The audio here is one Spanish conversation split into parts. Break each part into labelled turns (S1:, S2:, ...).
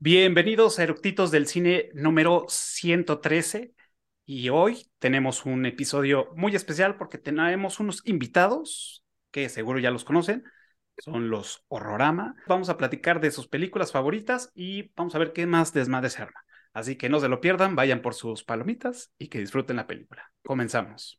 S1: Bienvenidos a Eructitos del Cine número 113 y hoy tenemos un episodio muy especial porque tenemos unos invitados que seguro ya los conocen, son los Horrorama. Vamos a platicar de sus películas favoritas y vamos a ver qué más desmadre se. Así que no se lo pierdan, vayan por sus palomitas y que disfruten la película. Comenzamos.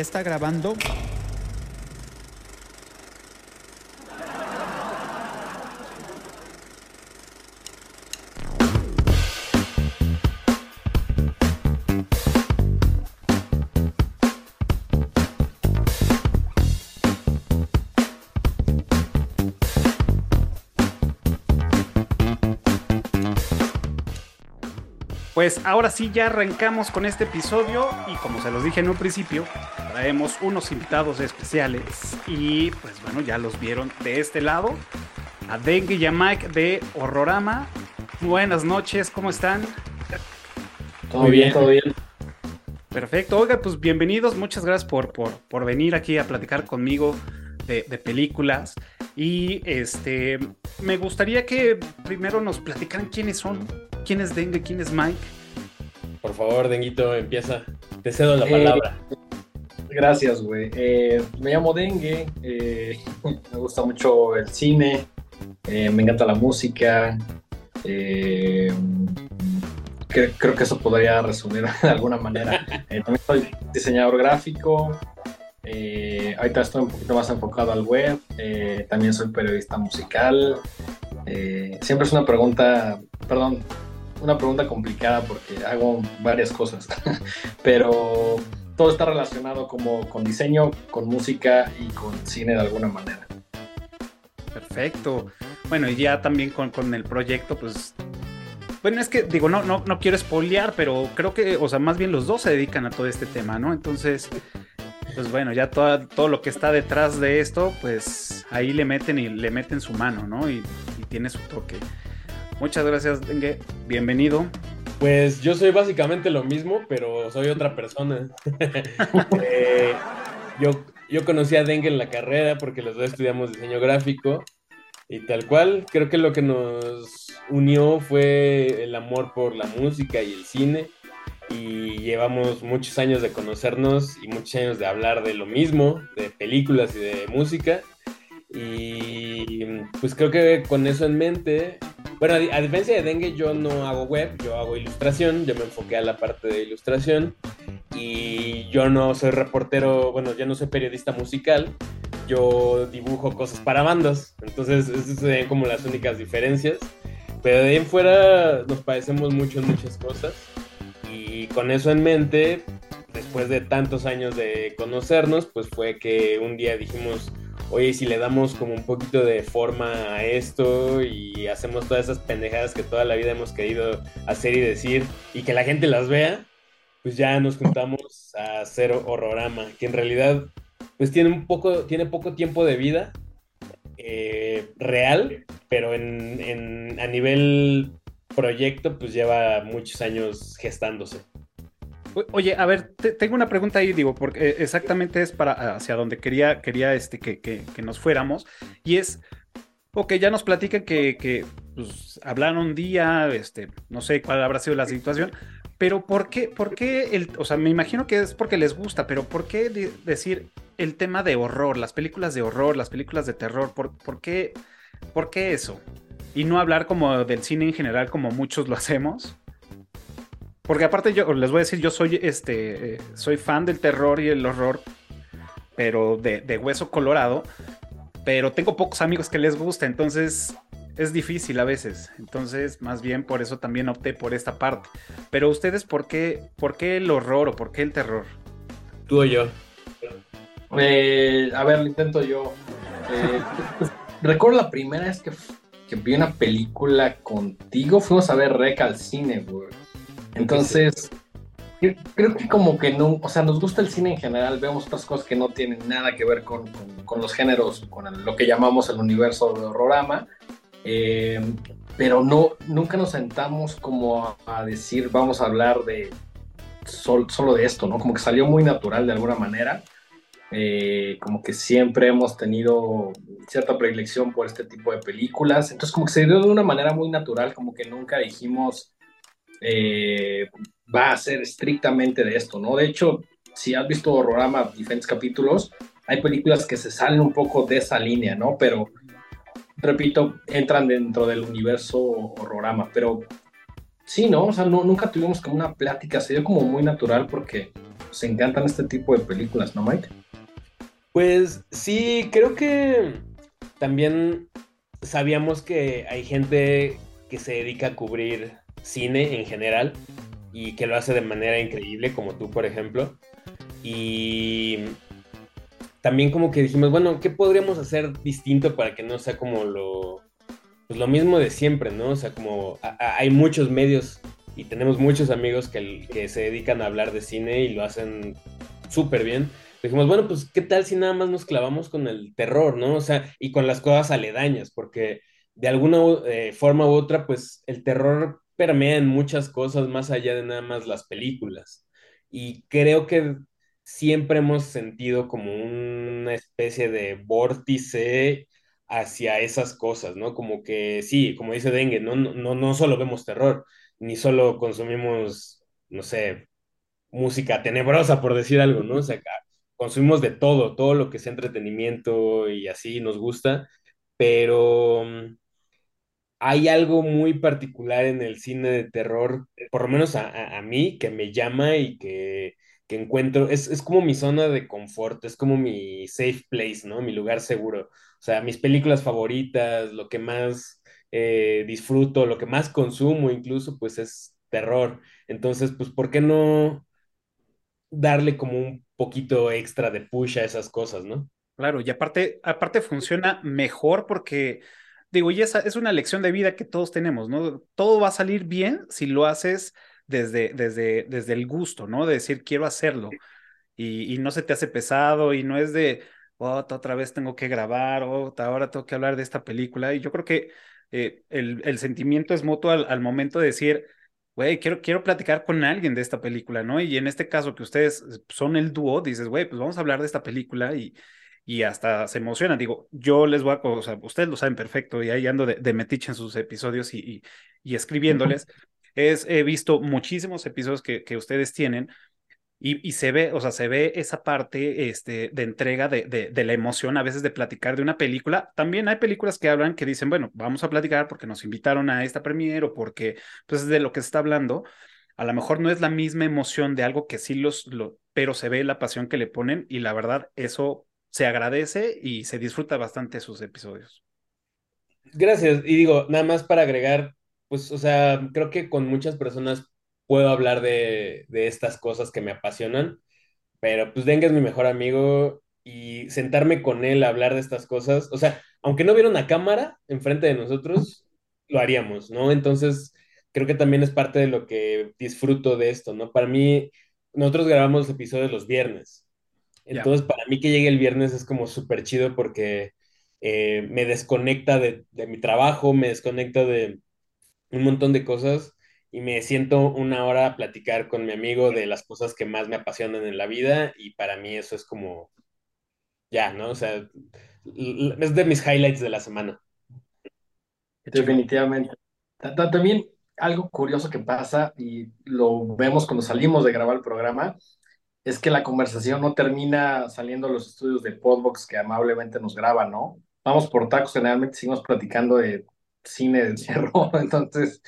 S2: ¿Ya está grabando?
S1: Pues ahora sí ya arrancamos con este episodio y como se los dije en un principio, traemos unos invitados especiales y pues bueno, ya los vieron de este lado, a Dengue y a Mike de Horrorama. Buenas noches, ¿cómo están?
S3: Todo bien, todo bien.
S1: Perfecto, oiga, pues bienvenidos, muchas gracias por, por, por venir aquí a platicar conmigo de, de, películas. Y este, me gustaría que primero nos platicaran quiénes son, quién es Dengue, quién es Mike.
S3: Por favor, Denguito, empieza. Te cedo la palabra.
S4: Eh, gracias, güey. Eh, me llamo Dengue, eh, me gusta mucho el cine, eh, me encanta la música. Creo que eso podría resumir de alguna manera. también soy diseñador gráfico. ahorita estoy un poquito más enfocado al web. también soy periodista musical. siempre es una pregunta, perdón, una pregunta complicada porque hago varias cosas, pero todo está relacionado como con diseño, con música y con cine de alguna manera.
S1: Perfecto. Bueno, y ya también con, con el proyecto, pues bueno, es que digo, no, no, no quiero spoilear, pero creo que, o sea, más bien los dos se dedican a todo este tema, ¿no? Entonces, pues bueno, ya todo, todo lo que está detrás de esto, pues ahí le meten y le meten su mano, ¿no? Y, y tiene su toque. Muchas gracias, Dengue. Bienvenido.
S3: Pues yo soy básicamente lo mismo, pero soy otra persona. eh, yo, yo conocí a Dengue en la carrera porque los dos estudiamos diseño gráfico y tal cual, creo que lo que nos unió fue el amor por la música y el cine y llevamos muchos años de conocernos y muchos años de hablar de lo mismo, de películas y de música. Y pues creo que con eso en mente bueno, a, diferencia de Dengue, yo no hago web, yo hago ilustración, yo me enfoqué a la parte de ilustración y yo no soy reportero, bueno, yo no soy periodista musical, yo dibujo cosas para bandas, entonces esas serían como las únicas diferencias, pero de ahí en fuera nos parecemos mucho en muchas cosas y con eso en mente, después de tantos años de conocernos, pues fue que un día dijimos, oye, si le damos como un poquito de forma a esto y hacemos todas esas pendejadas que toda la vida hemos querido hacer y decir y que la gente las vea, pues ya nos juntamos a hacer Horrorama, que en realidad pues tiene un poco, tiene poco tiempo de vida eh, real, pero en, en, a nivel proyecto pues lleva muchos años gestándose.
S1: Oye, a ver, te, tengo una pregunta ahí, digo, porque exactamente es para hacia donde quería, quería este, que, que, que nos fuéramos. Y es, ok, ya nos platican que, que pues, hablaron un día, este, no sé cuál habrá sido la situación, pero ¿por qué, por qué el, o sea, me imagino que es porque les gusta, pero ¿por qué de, decir el tema de horror, las películas de horror, las películas de terror, ¿por, por, qué, por qué eso? Y no hablar como del cine en general como muchos lo hacemos. Porque aparte yo les voy a decir, yo soy este eh, soy fan del terror y el horror, pero de, de, hueso colorado. Pero tengo pocos amigos que les gusta, entonces es difícil a veces. Entonces, más bien por eso también opté por esta parte. Pero ustedes, ¿por qué, por qué el horror o por qué el terror?
S3: Tú o yo.
S4: Eh, a ver, lo intento yo. Eh, recuerdo la primera vez que, que vi una película contigo, fuimos a ver Rec al cine, güey. Entonces, creo que como que no, o sea, nos gusta el cine en general, vemos otras cosas que no tienen nada que ver con, con, los géneros, con lo que llamamos el universo de horrorama. Eh, pero no, nunca nos sentamos como a, decir, vamos a hablar de solo de esto, ¿no? Como que salió muy natural de alguna manera. Eh, como que siempre hemos tenido cierta predilección por este tipo de películas, entonces como que se dio de una manera muy natural, como que nunca dijimos eh, va a ser estrictamente de esto, ¿no? De hecho, si has visto Horrorama, diferentes capítulos, hay películas que se salen un poco de esa línea, ¿no? Pero, repito, entran dentro del universo Horrorama, pero sí, ¿no? O sea, no, nunca tuvimos como una plática, se dio como muy natural porque se encantan este tipo de películas, ¿no, Mike?
S3: Pues sí, creo que también sabíamos que hay gente que se dedica a cubrir cine en general y que lo hace de manera increíble, como tú, por ejemplo. Y también como que dijimos, bueno, ¿qué podríamos hacer distinto para que no sea como lo, pues lo mismo de siempre, ¿no? O sea, como hay muchos medios y tenemos muchos amigos que, que se dedican a hablar de cine y lo hacen súper bien. Dijimos, bueno, pues, ¿qué tal si nada más nos clavamos con el terror, ¿no? O sea, y con las cosas aledañas, porque de alguna eh, forma u otra, pues el terror permea en muchas cosas más allá de nada más las películas. Y creo que siempre hemos sentido como una especie de vórtice hacia esas cosas, ¿no? Como que sí, como dice Dengue, no, no, no solo vemos terror, ni solo consumimos, no sé, música tenebrosa, por decir algo, ¿no? O sea, consumimos de todo, todo lo que sea entretenimiento y así nos gusta, pero mm, hay algo muy particular en el cine de terror, por lo menos a, mí, que me llama y que, encuentro, es, como mi zona de confort, es como mi safe place, ¿no? Mi lugar seguro. O sea, mis películas favoritas, lo que más eh, disfruto, lo que más consumo incluso, pues es terror. Entonces, pues, ¿por qué no darle como un poquito extra de push a esas cosas, ¿no?
S1: Claro, y aparte, aparte funciona mejor porque digo, y esa es una lección de vida que todos tenemos, ¿no? Todo va a salir bien si lo haces desde, desde, desde el gusto, ¿no? De decir, quiero hacerlo. Y, no se te hace pesado y no es de, oh, otra vez tengo que grabar, oh, ahora tengo que hablar de esta película. Y yo creo que eh, el, sentimiento es mutuo al, momento de decir, güey, quiero, quiero platicar con alguien de esta película, ¿no? Y en este caso que ustedes son el dúo, dices, güey, pues vamos a hablar de esta película y, y hasta se emocionan. Digo, yo les voy a, o sea, ustedes lo saben perfecto y ahí ando de, de metiche en sus episodios y, y, escribiéndoles. Es, he visto muchísimos episodios que, que ustedes tienen y, y, se ve, o sea, se ve esa parte este, de entrega de, de, de, la emoción a veces de platicar de una película. También hay películas que hablan que dicen, bueno, vamos a platicar porque nos invitaron a esta premiere o porque, pues, es de lo que se está hablando. A lo mejor no es la misma emoción de algo que sí los, lo, pero se ve la pasión que le ponen y la verdad, eso se agradece y se disfruta bastante sus episodios.
S3: Gracias. Y digo, nada más para agregar, pues, o sea, creo que con muchas personas puedo hablar de, estas cosas que me apasionan, pero pues Dengue es mi mejor amigo y sentarme con él a hablar de estas cosas, o sea, aunque no hubiera una cámara enfrente de nosotros, lo haríamos, ¿no? Entonces, creo que también es parte de lo que disfruto de esto, ¿no? Para mí, nosotros grabamos episodios los viernes. Entonces, para mí que llegue el viernes es como súper chido porque eh, me desconecta de, mi trabajo, me desconecta de un montón de cosas y me siento una hora a platicar con mi amigo de las cosas que más me apasionan en la vida y para mí eso es como, ya, ¿no? O sea, es de mis highlights de la semana.
S4: Definitivamente. También algo curioso que pasa y lo vemos cuando salimos de grabar el programa es que la conversación no termina saliendo a los estudios de Podbox que amablemente nos graban, ¿no? Vamos por tacos, generalmente seguimos platicando de cine de terror, entonces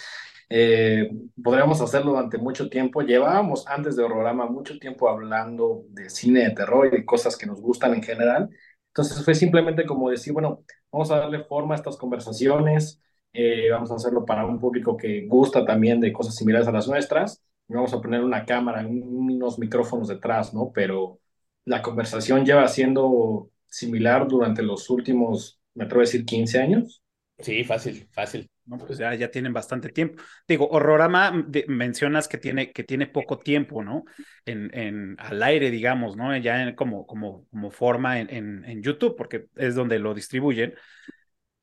S4: eh, podríamos hacerlo durante mucho tiempo. Llevábamos antes de programa mucho tiempo hablando de cine de terror y de cosas que nos gustan en general. Entonces fue simplemente como decir, bueno, vamos a darle forma a estas conversaciones, eh, vamos a hacerlo para un público que gusta también de cosas similares a las nuestras vamos a poner una cámara, unos micrófonos detrás, ¿no? Pero la conversación lleva siendo similar durante los últimos, me atrevo a decir, 15 años.
S3: Sí, fácil, fácil.
S1: No, pues ya, ya tienen bastante tiempo. Digo, Horrorama mencionas que tiene, que tiene poco tiempo, ¿no? En, en, al aire, digamos, ¿no? Ya como, como, como forma en, en, en, YouTube, porque es donde lo distribuyen.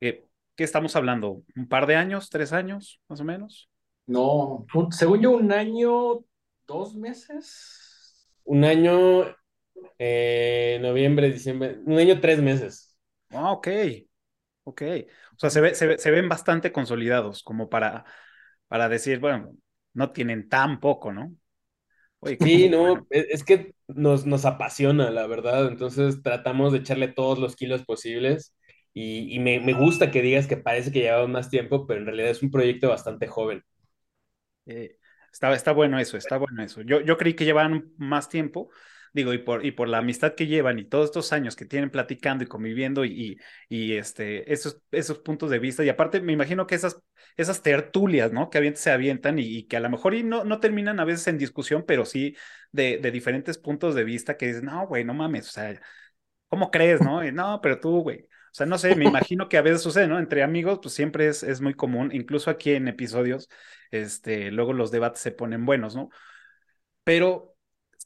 S1: Eh, ¿qué estamos hablando? ¿Un par de años, tres años, más o menos?
S4: No, un- según yo, un año, dos meses.
S3: Un año, eh, noviembre, diciembre, un año, tres meses.
S1: Ah, ok, ok. O sea, se ve, se ve- se ven bastante consolidados como para, para decir, bueno, no tienen tan poco, ¿no? Oye,
S3: Sí, no,
S1: bueno.
S3: es, es que nos, nos apasiona, la verdad. Entonces tratamos de echarle todos los kilos posibles. Y, y me, me gusta que digas que parece que llevamos más tiempo, pero en realidad es un proyecto bastante joven.
S1: Eh, está, bueno eso, está bueno eso. Yo, yo creí que llevaban más tiempo, digo, y por, y por la amistad que llevan y todos estos años que tienen platicando y conviviendo y, y este, esos, esos puntos de vista. Y aparte, me imagino que esas, esas tertulias, ¿no? Que avient- se avientan y, y que a lo mejor y no, no terminan a veces en discusión, pero sí de, de diferentes puntos de vista que dicen, no, güey, no mames, o sea, ¿cómo crees, no? Y, no, pero tú, güey. O sea, no sé, me imagino que a veces sucede, ¿no? Entre amigos, pues siempre es, es muy común, incluso aquí en episodios, este, luego los debates se ponen buenos, ¿no? Pero,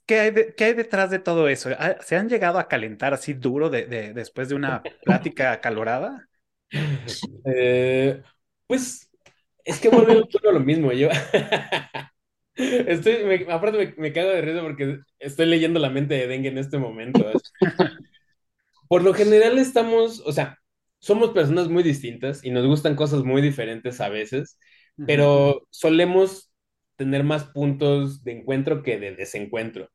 S1: ¿qué hay, de- qué hay detrás de todo eso? ¿Ha- ¿Se han llegado a calentar así duro de, de- después de una plática acalorada?
S3: Eh, pues es que vuelve a lo mismo. Yo estoy, me- aparte me, me cago de risa porque estoy leyendo la mente de Dengue en este momento. Por lo general estamos, o sea, somos personas muy distintas y nos gustan cosas muy diferentes a veces, pero solemos tener más puntos de encuentro que de desencuentro.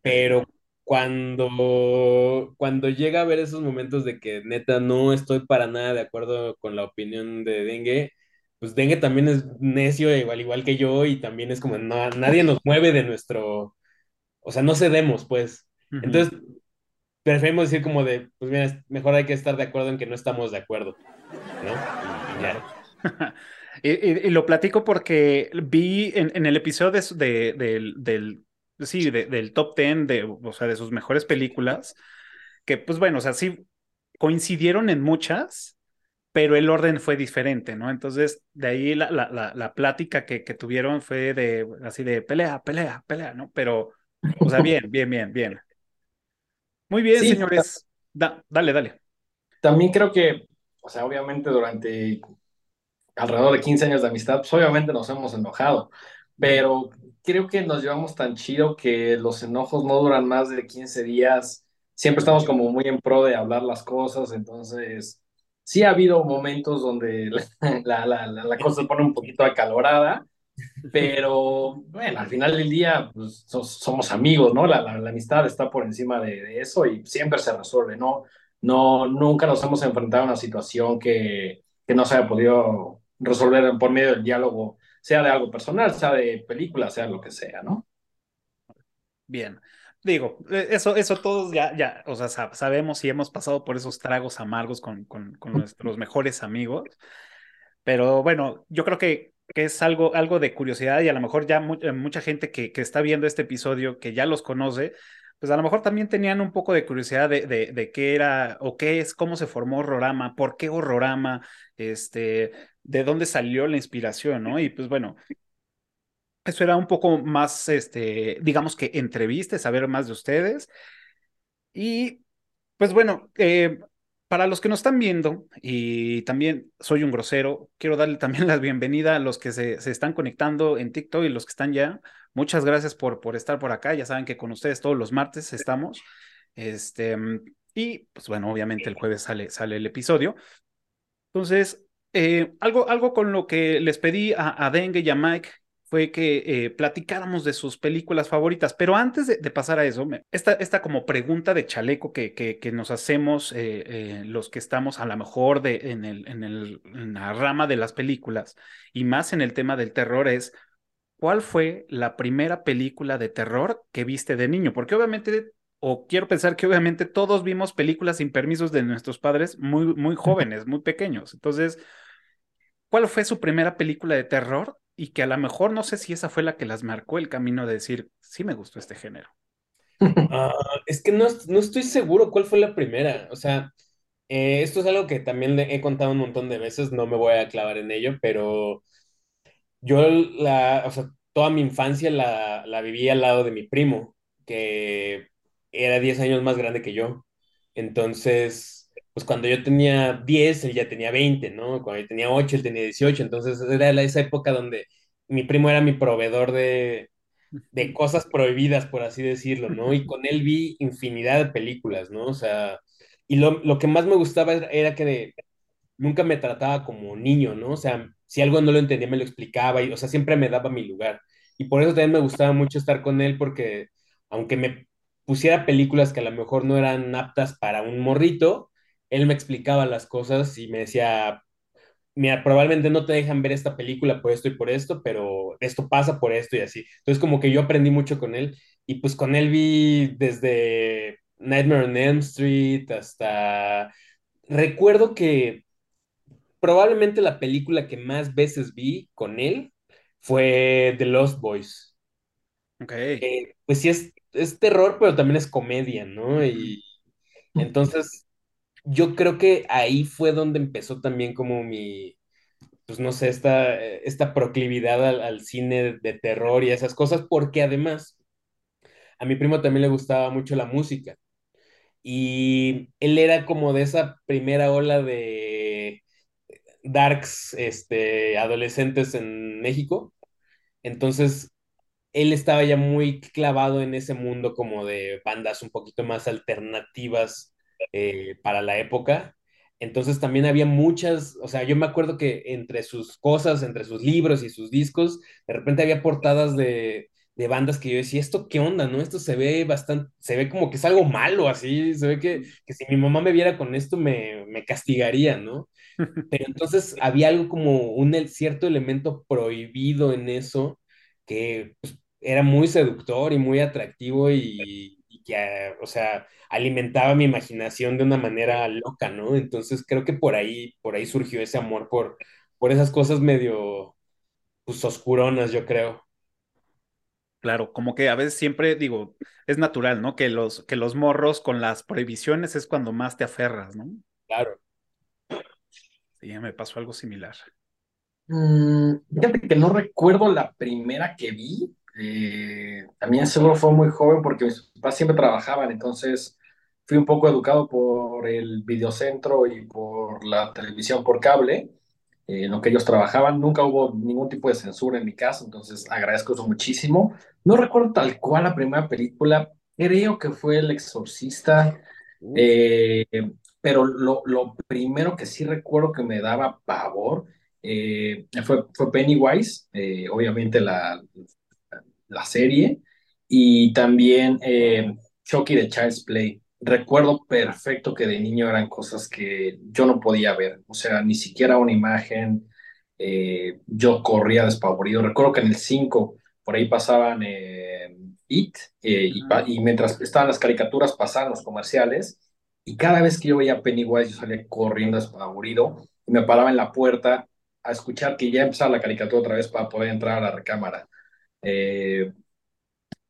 S3: Pero cuando, cuando llega a ver esos momentos de que neta no estoy para nada de acuerdo con la opinión de Dengue, pues Dengue también es necio, igual, igual que yo, y también es como, no, nadie nos mueve de nuestro, o sea, no cedemos, pues. Entonces, preferimos decir como de, pues mira, mejor hay que estar de acuerdo en que no estamos de acuerdo, ¿no? Y, ya.
S1: Y, y- y lo platico porque vi en, en el episodio de, de- del, del, sí, de- del top 10 de, o sea, de sus mejores películas, que pues bueno, o sea, sí coincidieron en muchas, pero el orden fue diferente, ¿no? Entonces, de ahí la, la, la, la plática que, que tuvieron fue de, así de pelea, pelea, pelea, ¿no? Pero, o sea, bien, bien, bien, bien. Muy bien,
S4: Sí,
S1: señores. Da- dale, dale.
S4: También creo que, o sea, obviamente durante alrededor de 15 años de amistad, pues obviamente nos hemos enojado, pero creo que nos llevamos tan chido que los enojos no duran más de 15 días. Siempre estamos como muy en pro de hablar las cosas, entonces sí ha habido momentos donde la, la, la, la cosa se pone un poquito acalorada, pero bueno, al final del día pues, so- somos amigos, ¿no? La, la, la amistad está por encima de, de eso y siempre se resuelve, ¿no? No, nunca nos hemos enfrentado a una situación que, que no se haya podido resolver por medio del diálogo, sea de algo personal, sea de película, sea lo que sea, ¿no?
S1: Bien. Digo, eh, eso, eso todos ya, ya, o sea, sab- sabemos y hemos pasado por esos tragos amargos con, con, con nuestros mejores amigos. Pero bueno, yo creo que, que es algo, algo de curiosidad y a lo mejor ya eh, mucha gente que, que está viendo este episodio, que ya los conoce, pues a lo mejor también tenían un poco de curiosidad de, de, qué era o qué es, cómo se formó Horrorama, por qué Horrorama, este, de dónde salió la inspiración, ¿no? Y pues bueno, eso era un poco más, este, digamos que entrevista, saber más de ustedes. Y pues bueno, eh, para los que nos están viendo, y también soy un grosero, quiero darle también la bienvenida a los que se, se están conectando en TikTok y los que están ya. Muchas gracias por, por estar por acá. Ya saben que con ustedes todos los martes estamos. Este, y pues bueno, obviamente el jueves sale, sale el episodio. Entonces, eh, algo, algo con lo que les pedí a, a Dengue y a Mike fue que eh, platicáramos de sus películas favoritas. Pero antes de, de pasar a eso, me- esta, esta como pregunta de chaleco que, que, que nos hacemos eh, eh, los que estamos a lo mejor de, en, el, en, el, en la rama de las películas y más en el tema del terror es, ¿cuál fue la primera película de terror que viste de niño? Porque obviamente, o quiero pensar que obviamente todos vimos películas sin permisos de nuestros padres muy, muy jóvenes, muy pequeños. Entonces, ¿cuál fue su primera película de terror? Y que a lo mejor no sé si esa fue la que las marcó el camino de decir, sí me gustó este género.
S3: Ah, es que no, no estoy seguro cuál fue la primera. O sea, eh, esto es algo que también le he contado un montón de veces, no me voy a clavar en ello, pero yo la, o sea, toda mi infancia la, la viví al lado de mi primo, que era 10 años más grande que yo. Entonces, pues cuando yo tenía 10, él ya tenía 20, ¿no? Cuando yo tenía 8, él tenía 18, entonces era esa época donde mi primo era mi proveedor de, de cosas prohibidas, por así decirlo, ¿no? Y con él vi infinidad de películas, ¿no? O sea, y lo, lo que más me gustaba era que nunca me trataba como niño, ¿no? O sea, si algo no lo entendía, me lo explicaba, y, o sea, siempre me daba mi lugar. Y por eso también me gustaba mucho estar con él, porque aunque me pusiera películas que a lo mejor no eran aptas para un morrito, él me explicaba las cosas y me decía, mira, probablemente no te dejan ver esta película por esto y por esto, pero esto pasa por esto y así. Entonces como que yo aprendí mucho con él y pues con él vi desde Nightmare on Elm Street hasta... Recuerdo que probablemente la película que más veces vi con él fue The Lost Boys.
S1: Ok.
S3: Eh, pues sí es, es terror, pero también es comedia, ¿no? Y entonces yo creo que ahí fue donde empezó también como mi, pues no sé, esta, esta proclividad al, cine de terror y esas cosas, porque además a mi primo también le gustaba mucho la música. Y él era como de esa primera ola de darks, este, adolescentes en México. Entonces, él estaba ya muy clavado en ese mundo como de bandas un poquito más alternativas eh, para la época. Entonces también había muchas, o sea, yo me acuerdo que entre sus cosas, entre sus libros y sus discos, de repente había portadas de, de bandas que yo decía, ¿esto qué onda, no? Esto se ve bastante, se ve como que es algo malo, así, se ve que, que si mi mamá me viera con esto me, me castigaría, ¿no? Pero entonces había algo como un cierto elemento prohibido en eso que pues, era muy seductor y muy atractivo y, y que, o sea, alimentaba mi imaginación de una manera loca, ¿no? Entonces creo que por ahí, por ahí surgió ese amor por, por esas cosas medio, pues, oscuronas, yo creo.
S1: Claro, como que a veces siempre digo, es natural, ¿no? Que los, que los morros con las prohibiciones es cuando más te aferras, ¿no?
S3: Claro.
S1: Sí, ya me pasó algo similar.
S4: Mm, fíjate que no recuerdo la primera que vi. Eh, también seguro fue muy joven porque mis papás siempre trabajaban, entonces fui un poco educado por el videocentro y por la televisión por cable, eh, en lo que ellos trabajaban. Nunca hubo ningún tipo de censura en mi casa, entonces agradezco eso muchísimo. No recuerdo tal cual la primera película, creo que fue El Exorcista. Eh, pero lo, lo primero que sí recuerdo que me daba pavor eh, fue, fue Pennywise, eh, obviamente la, la serie, y también eh, Chucky de Child's Play. Recuerdo perfecto que de niño eran cosas que yo no podía ver, o sea, ni siquiera una imagen, eh, yo corría despavorido. Recuerdo que en el 5 por ahí pasaban eh, It, eh, y, pa- y mientras estaban las caricaturas pasaban los comerciales, y cada vez que yo veía Pennywise yo salía corriendo despavorido y me paraba en la puerta a escuchar que ya empezaba la caricatura otra vez para poder entrar a la recámara. Eh,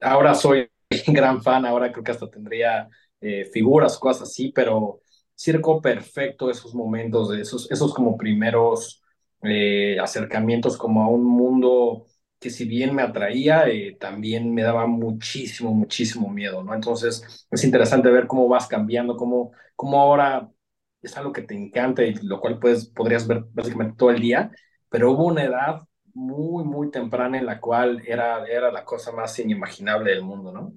S4: ahora soy gran fan, ahora creo que hasta tendría eh, figuras, cosas así, pero circo perfecto esos momentos, esos, esos como primeros eh, acercamientos como a un mundo que si bien me atraía, eh, también me daba muchísimo, muchísimo miedo, ¿no? Entonces es interesante ver cómo vas cambiando, cómo, cómo ahora es algo que te encanta y lo cual puedes, podrías ver básicamente todo el día, pero hubo una edad muy, muy temprana en la cual era, era la cosa más inimaginable del mundo, ¿no?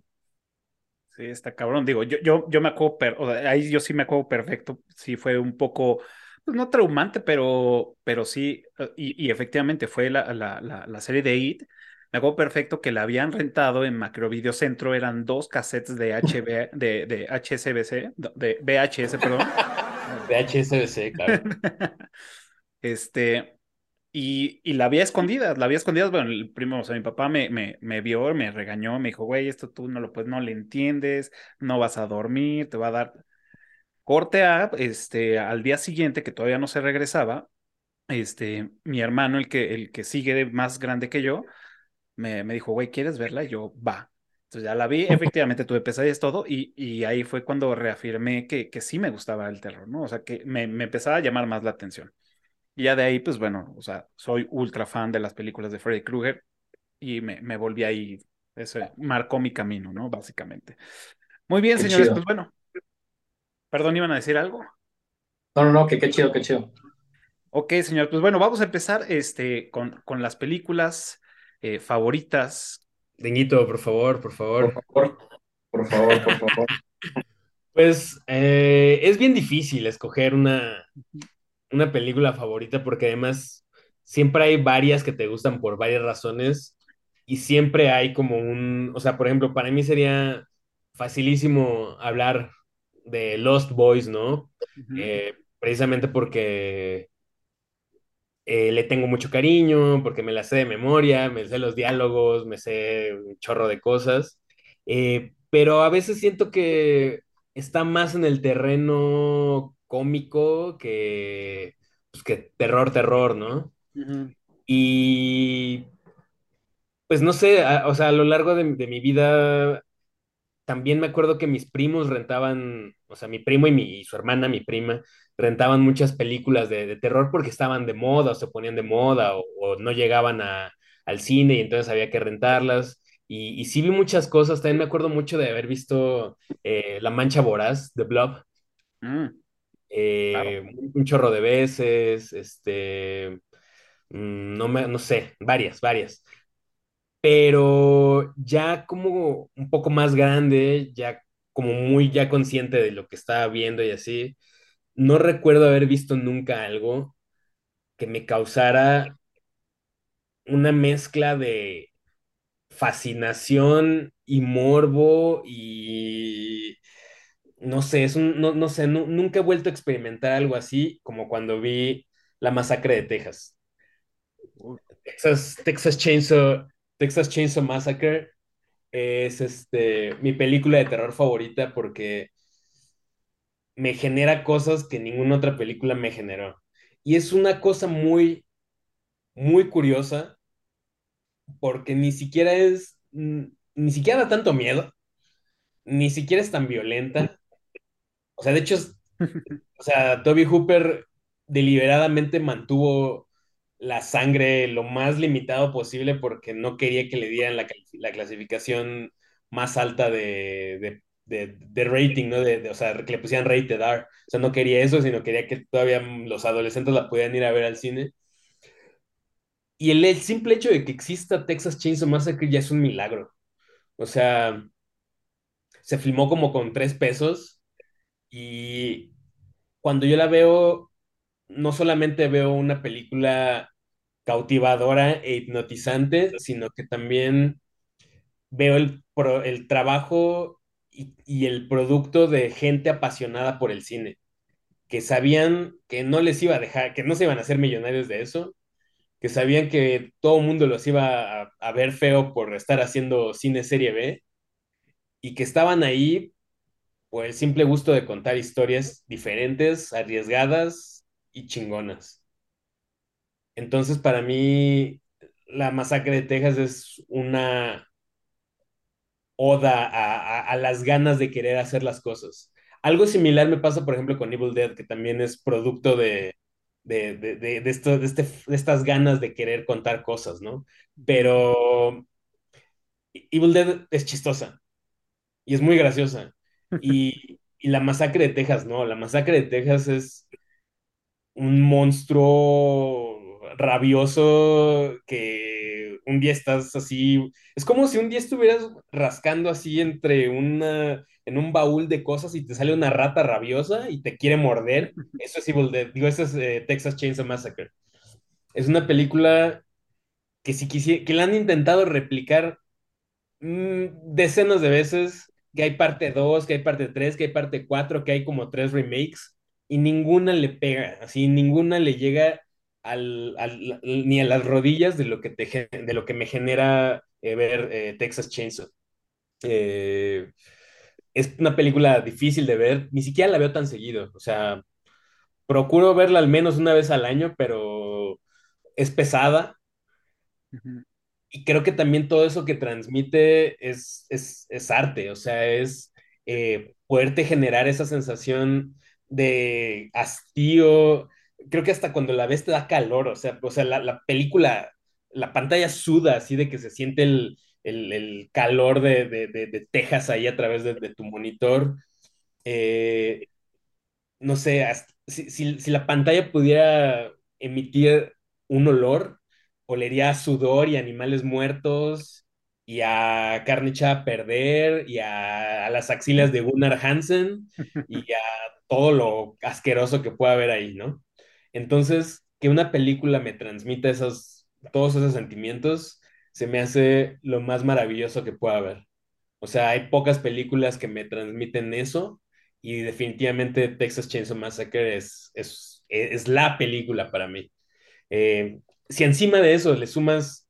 S1: Sí, está cabrón. Digo, yo, yo, yo me acuerdo, per- o sea, ahí yo sí me acuerdo perfecto. Sí, fue un poco, pues no traumante, pero, pero sí, eh, y, y efectivamente fue la, la, la, la serie de It. Me acuerdo perfecto que la habían rentado en Macrovideo Centro, eran dos cassettes de, HB, de, de HSBC, de VHS, perdón.
S3: VHSBC, claro.
S1: Este, y, y la había escondida, la había escondida, bueno, el primo, o sea, mi papá me, me, me vio, me regañó, me dijo, güey, esto tú no lo pues no le entiendes, no vas a dormir, te va a dar corte a, este, al día siguiente, que todavía no se regresaba, este, mi hermano, el que, el que sigue de más grande que yo, me, me dijo, güey, ¿quieres verla? Y yo, va. Entonces ya la vi, efectivamente tuve pesadillas todo, y, y ahí fue cuando reafirmé que, que sí me gustaba el terror, ¿no? O sea, que me, me empezaba a llamar más la atención. Y ya de ahí, pues bueno, o sea, soy ultra fan de las películas de Freddy Krueger y me, me volví ahí, eso marcó mi camino, ¿no? Básicamente. Muy bien,
S4: Qué
S1: señores,
S4: chido.
S1: pues bueno, perdón, ¿iban a decir algo?
S4: No, no, no, que qué chido, qué chido.
S1: Ok, señor, pues bueno, vamos a empezar este, con, con las películas eh, favoritas.
S3: Deñito, por favor, por favor,
S4: por favor, por favor.
S3: Pues eh, es bien difícil escoger una, una película favorita porque además siempre hay varias que te gustan por varias razones y siempre hay como un, o sea, por ejemplo, para mí sería facilísimo hablar de Lost Boys, ¿no? Eh, precisamente porque eh, le tengo mucho cariño, porque me la sé de memoria, me sé los diálogos, me sé un chorro de cosas, eh, pero a veces siento que está más en el terreno cómico que, pues, que terror, terror, ¿no?
S1: ujú,
S3: Y pues no sé, a- o sea, a lo largo de, de mi vida también me acuerdo que mis primos rentaban, o sea, mi primo y, mi, y su hermana, mi prima, rentaban muchas películas de, de terror porque estaban de moda o se ponían de moda o, o no llegaban a- al cine y entonces había que rentarlas. Y, y sí vi muchas cosas, también me acuerdo mucho de haber visto eh, La Mancha Voraz, The Blob,
S1: mm,
S3: eh, un chorro de veces, este, mm, no me, no sé, varias, varias. Pero ya como un poco más grande, ya como muy ya consciente de lo que estaba viendo y así, no recuerdo haber visto nunca algo que me causara una mezcla de fascinación y morbo y no sé, es un, no, no sé, nu- nunca he vuelto a experimentar algo así como cuando vi La Masacre de Texas. Texas, Texas Chainsaw, Texas Chainsaw Massacre es este, mi película de terror favorita porque me genera cosas que ninguna otra película me generó. Y es una cosa muy, muy curiosa porque ni siquiera es, ni siquiera da tanto miedo, ni siquiera es tan violenta. O sea, de hecho, o sea, Toby Hooper deliberadamente mantuvo la sangre lo más limitado posible porque no quería que le dieran la, la clasificación más alta de, de, de- rating, ¿no? De- o sea, que le pusieran rated R. O sea, no quería eso, sino quería que todavía los adolescentes la pudieran ir a ver al cine. Y el, el simple hecho de que exista Texas Chainsaw Massacre ya es un milagro. O sea, se filmó como con tres pesos y cuando yo la veo, no solamente veo una película cautivadora e hipnotizante, sino que también veo el, pro- el trabajo y, y el producto de gente apasionada por el cine, que sabían que no les iba a dejar, que no se iban a hacer millonarios de eso, que sabían que todo el mundo los iba a, a ver feo por estar haciendo cine serie B y que estaban ahí por el simple gusto de contar historias diferentes, arriesgadas y chingonas. Entonces, para mí, La Masacre de Texas es una oda a, las ganas de querer hacer las cosas. Algo similar me pasa, por ejemplo, con Evil Dead, que también es producto de, de, de, de, este, estas ganas de querer contar cosas, ¿no? Pero Evil Dead es chistosa y es muy graciosa. Y, y la masacre de Texas, ¿no? La masacre de Texas es un monstruo rabioso que un día estás así, es como si un día estuvieras rascando así entre una, en un baúl de cosas y te sale una rata rabiosa y te quiere morder. Eso es Evil Dead, digo, eso es eh, Texas Chainsaw Massacre. Es una película que si quisiera, que la han intentado replicar mmm, decenas de veces, que hay parte 2, que hay parte 3, que hay parte 4, que hay como tres remakes, y ninguna le pega, así, ninguna le llega al, al, ni a las rodillas de lo que, te, de lo que me genera eh, ver eh, Texas Chainsaw. Eh, es una película difícil de ver, ni siquiera la veo tan seguido, o sea, procuro verla al menos una vez al año, pero es pesada,
S1: Ujú,
S3: y creo que también todo eso que transmite es, es, es arte, o sea, es eh, poderte generar esa sensación de hastío. Creo que hasta cuando la ves te da calor, o sea, o sea la, la película, la pantalla suda así de que se siente el, el, el calor de, de, de, de, Texas ahí a través de, tu monitor. Eh, no sé, hasta, si, si, si la pantalla pudiera emitir un olor, olería a sudor y animales muertos y a carne echada a perder y a, a las axilas de Gunnar Hansen y a todo lo asqueroso que pueda haber ahí, ¿no? Entonces, que una película me transmita esos, todos esos sentimientos, se me hace lo más maravilloso que pueda haber. O sea, hay pocas películas que me transmiten eso y definitivamente Texas Chainsaw Massacre es, es, es la película para mí. Eh, si encima de eso le sumas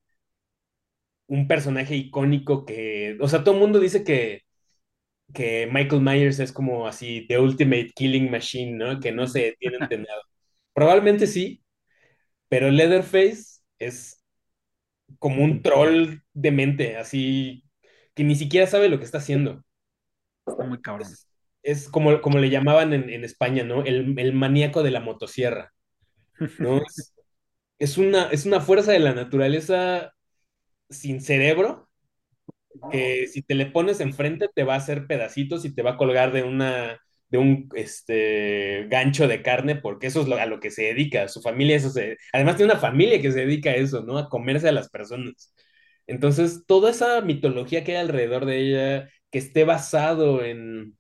S3: un personaje icónico que, o sea, todo el mundo dice que, que Michael Myers es como así, the ultimate killing machine, ¿no? Que no se detiene ante Probablemente sí, pero Leatherface es como un troll de mente, así que ni siquiera sabe lo que está haciendo.
S1: Está muy cabrón.
S3: Es, es como, como le llamaban en, en España, ¿no? El, el, maníaco de la motosierra, ¿no? Es, es, una, es una fuerza de la naturaleza sin cerebro, que si te le pones enfrente te va a hacer pedacitos y te va a colgar de una de un este, gancho de carne, porque eso es lo, a lo que se dedica, su familia, eso se, además tiene una familia que se dedica a eso, ¿no? A comerse a las personas. Entonces, toda esa mitología que hay alrededor de ella, que esté basado en,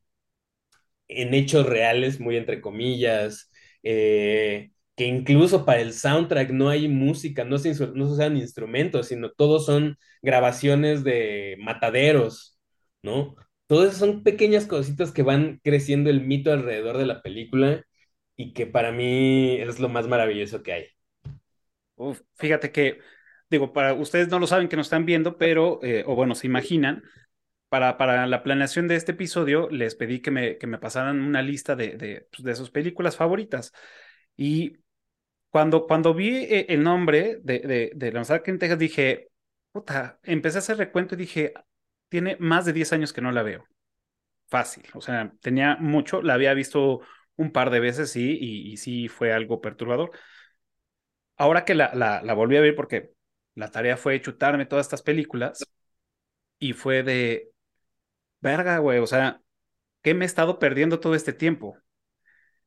S3: en hechos reales, muy entre comillas, eh, que incluso para el soundtrack no hay música, no se, no se usan instrumentos, sino todos son grabaciones de mataderos, ¿no? Todas son pequeñas cositas que van creciendo el mito alrededor de la película y que para mí es lo más maravilloso que hay.
S1: Uf, fíjate que, digo, para ustedes no lo saben que nos están viendo, pero, eh, o bueno, se imaginan, para, para, la planeación de este episodio les pedí que me, que me pasaran una lista de, de, pues, de sus películas favoritas. Y cuando, cuando vi eh, el nombre de, de, de Lanzar en Texas, dije, puta, empecé a hacer recuento y dije, tiene más de 10 años que no la veo. Fácil, o sea, tenía mucho, la había visto un par de veces, sí, y, y sí fue algo perturbador. Ahora que la, la, la, volví a ver, porque la tarea fue chutarme todas estas películas, y fue de, verga, güey, o sea, ¿qué me he estado perdiendo todo este tiempo?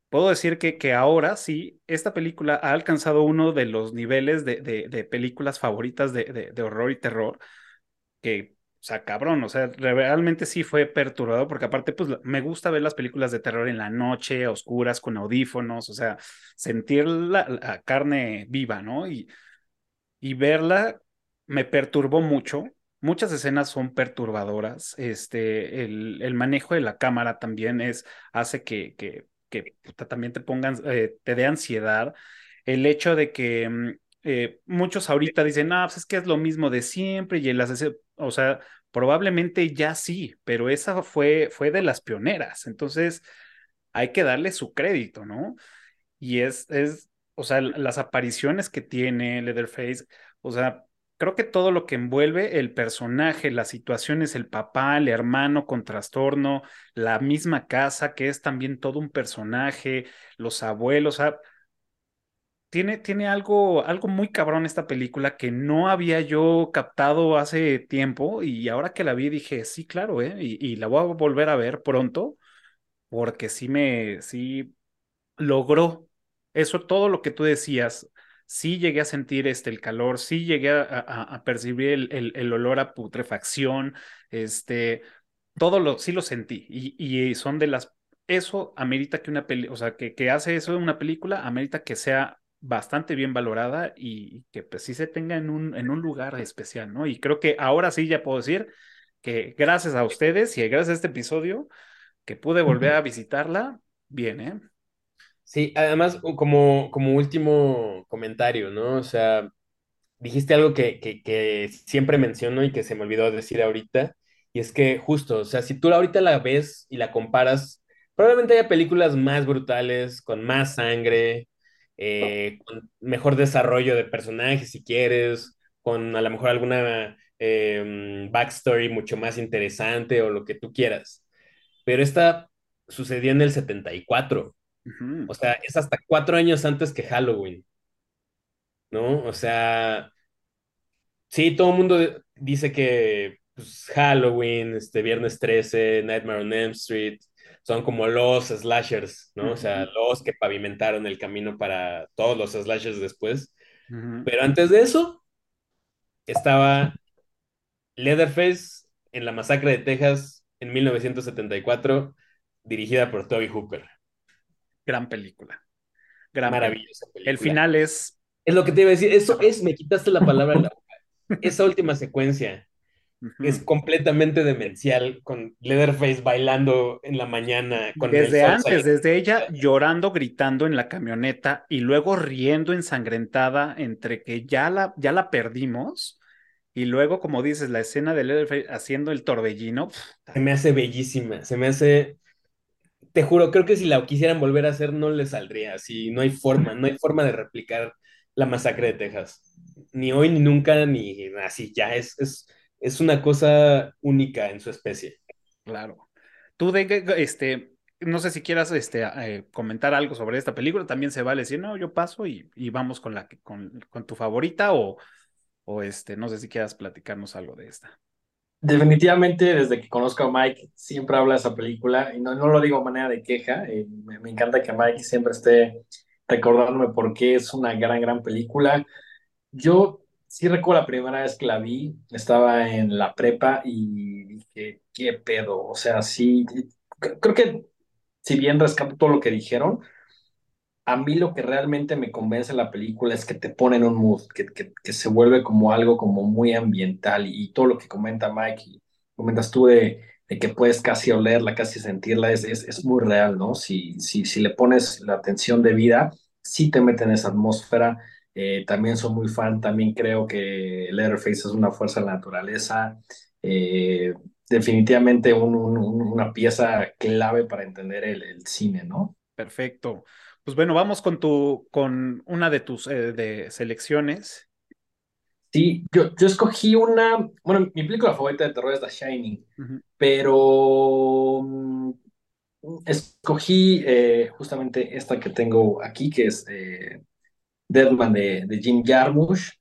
S1: Puedo decir que, que ahora sí, esta película ha alcanzado uno de los niveles de, de, películas favoritas de, de, horror y terror, que o sea, cabrón, o sea, realmente sí fue perturbador, porque aparte, pues me gusta ver las películas de terror en la noche, a oscuras, con audífonos, o sea, sentir la, carne viva, ¿no? Y, y verla me perturbó mucho. Muchas escenas son perturbadoras. Este, el, el manejo de la cámara también es, hace que, que también te pongan, eh, te dé ansiedad. El hecho de que mm, eh, muchos ahorita dicen, no, pues es que es lo mismo de siempre y el asesino, o sea, probablemente ya sí, pero esa fue, fue de las pioneras, entonces hay que darle su crédito, ¿no? Y es, es, o sea, las apariciones que tiene Leatherface, o sea, creo que todo lo que envuelve el personaje, las situaciones, el papá, el hermano con trastorno, la misma casa, que es también todo un personaje, los abuelos, o sea, tiene, tiene algo, algo muy cabrón esta película que no había yo captado hace tiempo y ahora que la vi dije, sí, claro, ¿eh? Y, y la voy a volver a ver pronto porque sí me, sí logró eso, todo lo que tú decías, sí llegué a sentir este, el calor, sí llegué a, a, a percibir el, el, el, olor a putrefacción, este, todo lo, sí lo sentí y, y son de las, eso amerita que una peli, o sea, que, que hace eso una película, amerita que sea bastante bien valorada y que pues sí se tenga en un, en un lugar especial, ¿no? Y creo que ahora sí ya puedo decir que gracias a ustedes y gracias a este episodio que pude volver a visitarla, bien, ¿eh?
S3: Sí, además como, como último comentario, ¿no? O sea, dijiste algo que, que, que siempre menciono y que se me olvidó decir ahorita, y es que justo, o sea, si tú ahorita la ves y la comparas, probablemente haya películas más brutales, con más sangre, eh, mejor desarrollo de personajes si quieres, con a lo mejor alguna eh, backstory mucho más interesante o lo que tú quieras. Pero esta sucedió en el 74. Uh -huh. O sea, es hasta cuatro años antes que Halloween. ¿No? O sea, sí, todo el mundo dice que pues, Halloween, este Viernes 13, Nightmare on Elm Street, son como los slashers, ¿no? O sea, los que pavimentaron el camino para todos los slashers después. Pero antes de eso, estaba Leatherface en la masacre de Texas en 1974, dirigida por Toby Hooper.
S1: Gran película. Gran
S3: Maravillosa
S1: película. El final es...
S3: Es lo que te iba a decir, eso es, me quitaste la palabra de la boca. Esa última secuencia es completamente demencial con Leatherface bailando en la mañana. Con
S1: desde antes, desde ella llorando, gritando en la camioneta y luego riendo ensangrentada entre que ya la, ya la perdimos y luego, como dices, la escena de Leatherface haciendo el torbellino.
S3: Se me hace bellísima, se me hace... Te juro, creo que si la quisieran volver a hacer no le saldría así, no hay forma, no hay forma de replicar la masacre de Texas. Ni hoy, ni nunca, ni así, ya es, es es una cosa única en su especie.
S1: Claro. Tú, de, este, no sé si quieras este, eh, comentar algo sobre esta película, también se vale decir, no, yo paso y, vamos con, la, con, con tu favorita o, o este, no sé si quieras platicarnos algo de esta.
S4: Definitivamente, desde que conozco a Mike, siempre habla de esa película y no, no lo digo de manera de queja. Eh, me, me, encanta que Mike siempre esté recordándome por qué es una gran, gran película. Yo sí recuerdo la primera vez que la vi, estaba en la prepa y dije, ¿qué pedo? O sea, sí, creo que si bien rescato todo lo que dijeron, a mí lo que realmente me convence en la película es que te pone en un mood, que, que, se vuelve como algo como muy ambiental y, todo lo que comenta Mike y comentas tú de, que puedes casi olerla, casi sentirla, es, es, es muy real, ¿no? Si, si, si le pones la atención de vida, sí te mete en esa atmósfera eh, también soy muy fan, también creo que Leatherface es una fuerza de la naturaleza. Eh, definitivamente una pieza clave para entender el, cine, ¿no?
S1: Perfecto. Pues bueno, vamos con tu, con una de tus eh, de selecciones.
S4: Sí, yo, yo escogí una, bueno, mi película favorita de terror es The Shining, pero mm, escogí justamente esta que tengo aquí, que es Deadman de, Jim Jarmusch.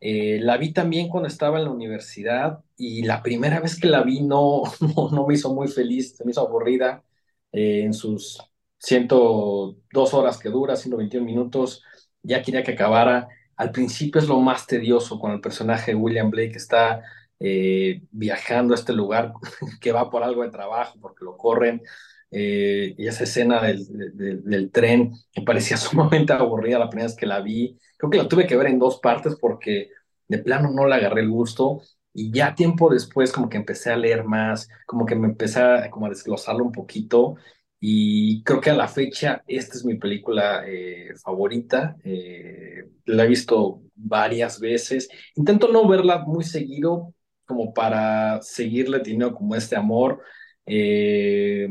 S4: Eh, la vi también cuando estaba en la universidad y la primera vez que la vi no, no, me hizo muy feliz, se me hizo aburrida eh, en sus 102 horas que dura, 121 minutos, ya quería que acabara. Al principio es lo más tedioso cuando el personaje de William Blake está eh, viajando a este lugar que va por algo de trabajo porque lo corren eh, y esa escena del, del, tren me parecía sumamente aburrida la primera vez que la vi. Creo que la tuve que ver en dos partes porque de plano no le agarré el gusto y ya tiempo después como que empecé a leer más, como que me empecé a, como a desglosarlo un poquito y creo que a la fecha esta es mi película eh, favorita. Eh, la he visto varias veces. Intento no verla muy seguido como para seguirle teniendo como este amor eh,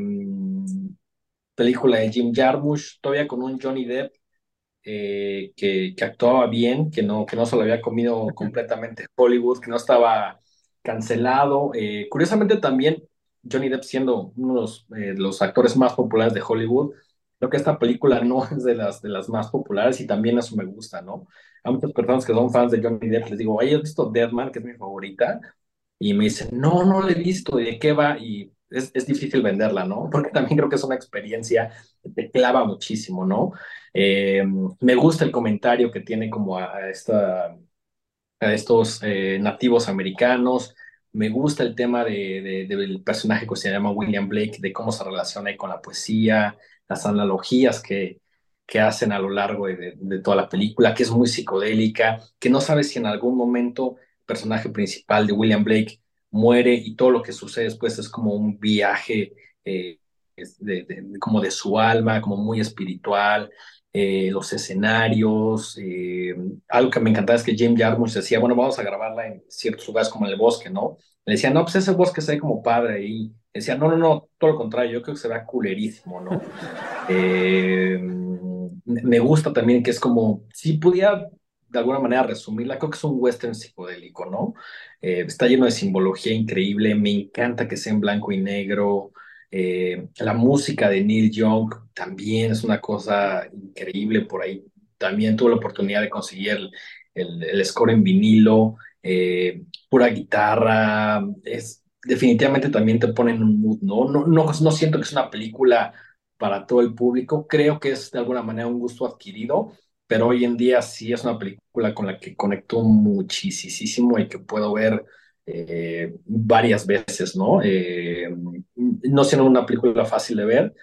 S4: película de Jim Jarmusch, todavía con un Johnny Depp eh, que, que, actuaba bien, que no, que no se lo había comido completamente Hollywood, que no estaba cancelado. Curiosamente también Johnny Depp siendo uno de los, eh, los, actores más populares de Hollywood, creo que esta película no es de las, de las más populares y también eso me gusta, ¿no? A muchas personas que son fans de Johnny Depp les digo, ¿hay visto Deadman, que es mi favorita? Y me dicen, no, no la he visto, ¿de qué va? Y es, difícil venderla, ¿no? Porque también creo que es una experiencia que te clava muchísimo, ¿no? Eh, me gusta el comentario que tiene como a, esta, a estos eh, nativos americanos. Me gusta el tema de, del personaje que se llama William Blake, de cómo se relaciona con la poesía, las analogías que, que hacen a lo largo de, toda la película, que es muy psicodélica, que no sabes si en algún momento el personaje principal de William Blake muere y todo lo que sucede después es como un viaje eh, como de su alma, como muy espiritual, eh, los escenarios. Eh, algo que me encantaba es que Jim Jarmusch decía, bueno, vamos a grabarla en ciertos lugares como en el bosque, ¿no? Le decía, no, pues ese bosque se ve como padre ahí. Decía, no, no, no, todo lo contrario, yo creo que se ve culerísimo, ¿no? me gusta también que es como, si pudiera de alguna manera resumirla, creo que es un western psicodélico, ¿no? Eh, está lleno de simbología increíble, me encanta que sea en blanco y negro. Eh, la música de Neil Young también es una cosa increíble por ahí. También tuve la oportunidad de conseguir el, el, score en vinilo, eh, pura guitarra, es definitivamente también te pone un mood, ¿no? No, no, no siento que es una película para todo el público, creo que es de alguna manera un gusto adquirido, pero hoy en día sí es una película con la que conecto muchísimo y que puedo ver eh, varias veces, ¿no? Eh, no siendo una película fácil de ver,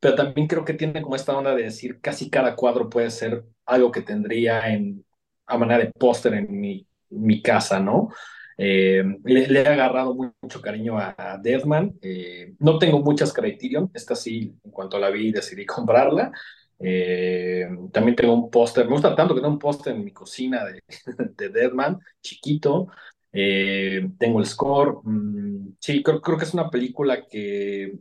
S4: pero también creo que tiene como esta onda de decir casi cada cuadro puede ser algo que tendría en, a manera de póster en mi, mi casa, ¿no? Eh, le, he agarrado mucho cariño a, Deadman. Eh, no tengo muchas Criterion, esta sí, en cuanto la vi decidí comprarla. También tengo un póster, me gusta tanto que tengo un póster en mi cocina de Deadman, chiquito. Tengo el score. Mm, sí, creo, creo, que es una película que,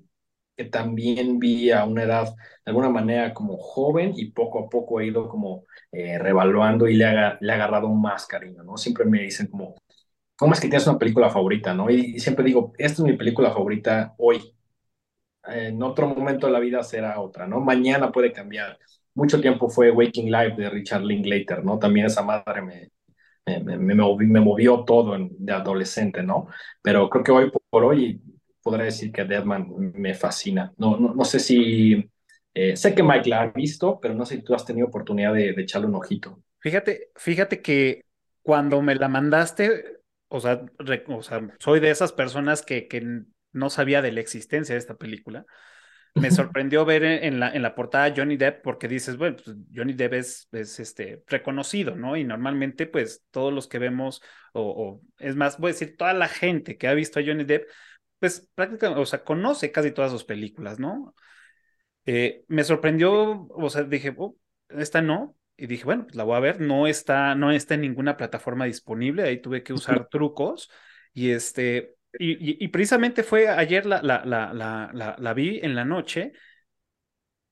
S4: que también vi a una edad, de alguna manera, como joven y poco a poco he ido como revaluando y le, haga, le he agarrado más cariño, ¿no? Siempre me dicen como, ¿cómo es que tienes una película favorita, no? Y, siempre digo, esta es mi película favorita hoy. En otro momento de la vida será otra, ¿no? Mañana puede cambiar. Mucho tiempo fue Waking Life de Richard Linklater, ¿no? También esa madre me, me, me, me movió, todo de adolescente, ¿no? Pero creo que hoy por hoy podré decir que Deadman me fascina. No, no, no sé si... Eh, sé que Mike la ha visto, pero no sé si tú has tenido oportunidad de, de echarle un ojito.
S1: Fíjate, fíjate que cuando me la mandaste, o sea, o sea, soy de esas personas que, que no sabía de la existencia de esta película. Me sorprendió ver en la, en la portada Johnny Depp porque dices, bueno, pues Johnny Depp es, es, este, reconocido, ¿no? Y normalmente, pues todos los que vemos, o, es más, voy a decir, toda la gente que ha visto a Johnny Depp, pues prácticamente, o sea, conoce casi todas sus películas, ¿no? Eh, me sorprendió, o sea, dije, oh, esta no, y dije, bueno, pues la voy a ver, no está, no está en ninguna plataforma disponible, ahí tuve que usar trucos y este, y, precisamente fue ayer la, la, la, la, la vi en la noche.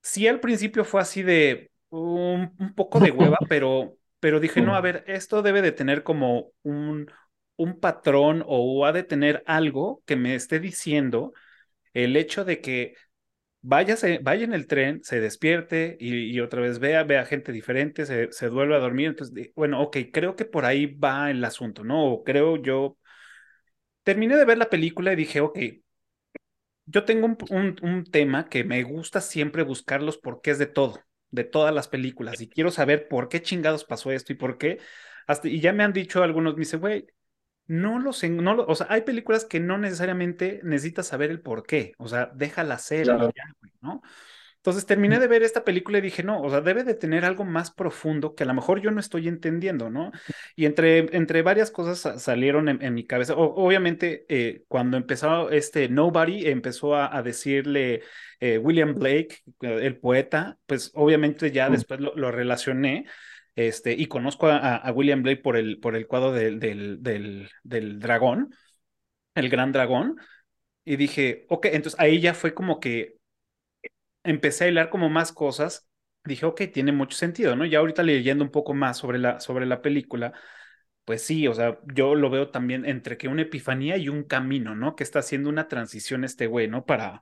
S1: Sí, al principio fue así de un, un poco de hueva, pero, pero dije, no, a ver, esto debe de tener como un, un patrón o ha de tener algo que me esté diciendo el hecho de que vaya, vaya en el tren, se despierte y, otra vez vea, vea gente diferente, se, se duerme a dormir. Entonces, bueno, ok, creo que por ahí va el asunto, ¿no? creo yo. Terminé de ver la película y dije, ok, yo tengo un, un, tema que me gusta siempre buscar los porqués de todo, de todas las películas, y quiero saber por qué chingados pasó esto y por qué. Hasta, y ya me han dicho algunos, me dice, güey, no lo sé, no lo, o sea, hay películas que no necesariamente necesitas saber el por qué, o sea, déjala ser, ¿no? Entonces terminé de ver esta película y dije, no, o sea, debe de tener algo más profundo que a lo mejor yo no estoy entendiendo, ¿no? Y entre, entre varias cosas salieron en, mi cabeza. obviamente, eh, cuando empezó este Nobody, empezó a, decirle eh, William Blake, el poeta, pues obviamente ya mm. después lo relacioné este, y conozco a, William Blake por el, por el cuadro del, del, del, dragón, el gran dragón, y dije, ok, entonces ahí ya fue como que empecé a hilar como más cosas, dije, ok, tiene mucho sentido, ¿no? Ya ahorita leyendo un poco más sobre la, sobre la película, pues sí, o sea, yo lo veo también entre que una epifanía y un camino, ¿no? Que está haciendo una transición este güey, ¿no? Para,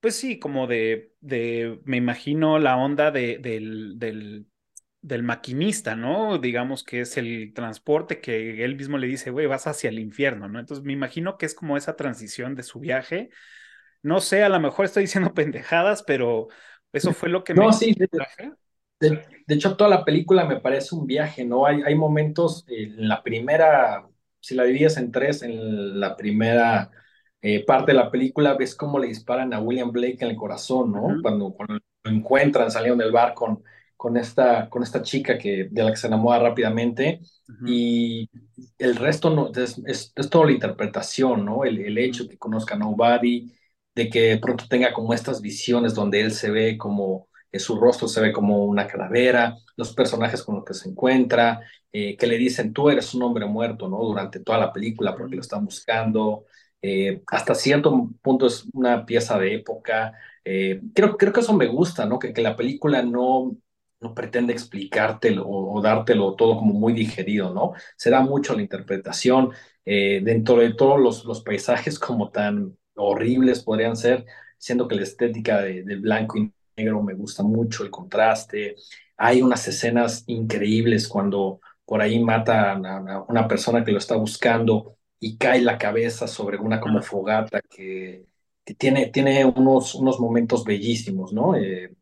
S1: pues sí, como de, de me imagino la onda de, del, del del maquinista, ¿no? Digamos que es el transporte que él mismo le dice, güey, vas hacia el infierno, ¿no? Entonces me imagino que es como esa transición de su viaje. No sé, a lo mejor estoy diciendo pendejadas, pero eso fue lo que
S4: no, sí, de, hecho, toda la película me parece un viaje, ¿no? Hay, hay momentos, en la primera, si la divides en tres, en la primera eh, parte de la película, ves cómo le disparan a William Blake en el corazón, ¿no? cuando, cuando, lo encuentran saliendo del bar con con esta, con esta chica que, de la que se enamora rápidamente y el resto no, es, es, toda la interpretación, ¿no? El, el hecho que conozca a Nobody, de que pronto tenga como estas visiones donde él se ve como, que su rostro se ve como una calavera, los personajes con los que se encuentra, eh, que le dicen, tú eres un hombre muerto, ¿no? Durante toda la película porque lo están buscando. Eh, hasta cierto punto es una pieza de época. Eh, creo, creo que eso me gusta, ¿no? Que, que la película no, no pretende explicártelo o, dártelo todo como muy digerido, ¿no? Se da mucho la interpretación eh, dentro de todos los, los, paisajes como tan horribles podrían ser, siendo que la estética de, blanco y negro me gusta mucho, el contraste. Hay unas escenas increíbles cuando por ahí mata a una persona que lo está buscando y cae la cabeza sobre una como fogata que, que tiene, tiene unos, unos momentos bellísimos, ¿no? Eh,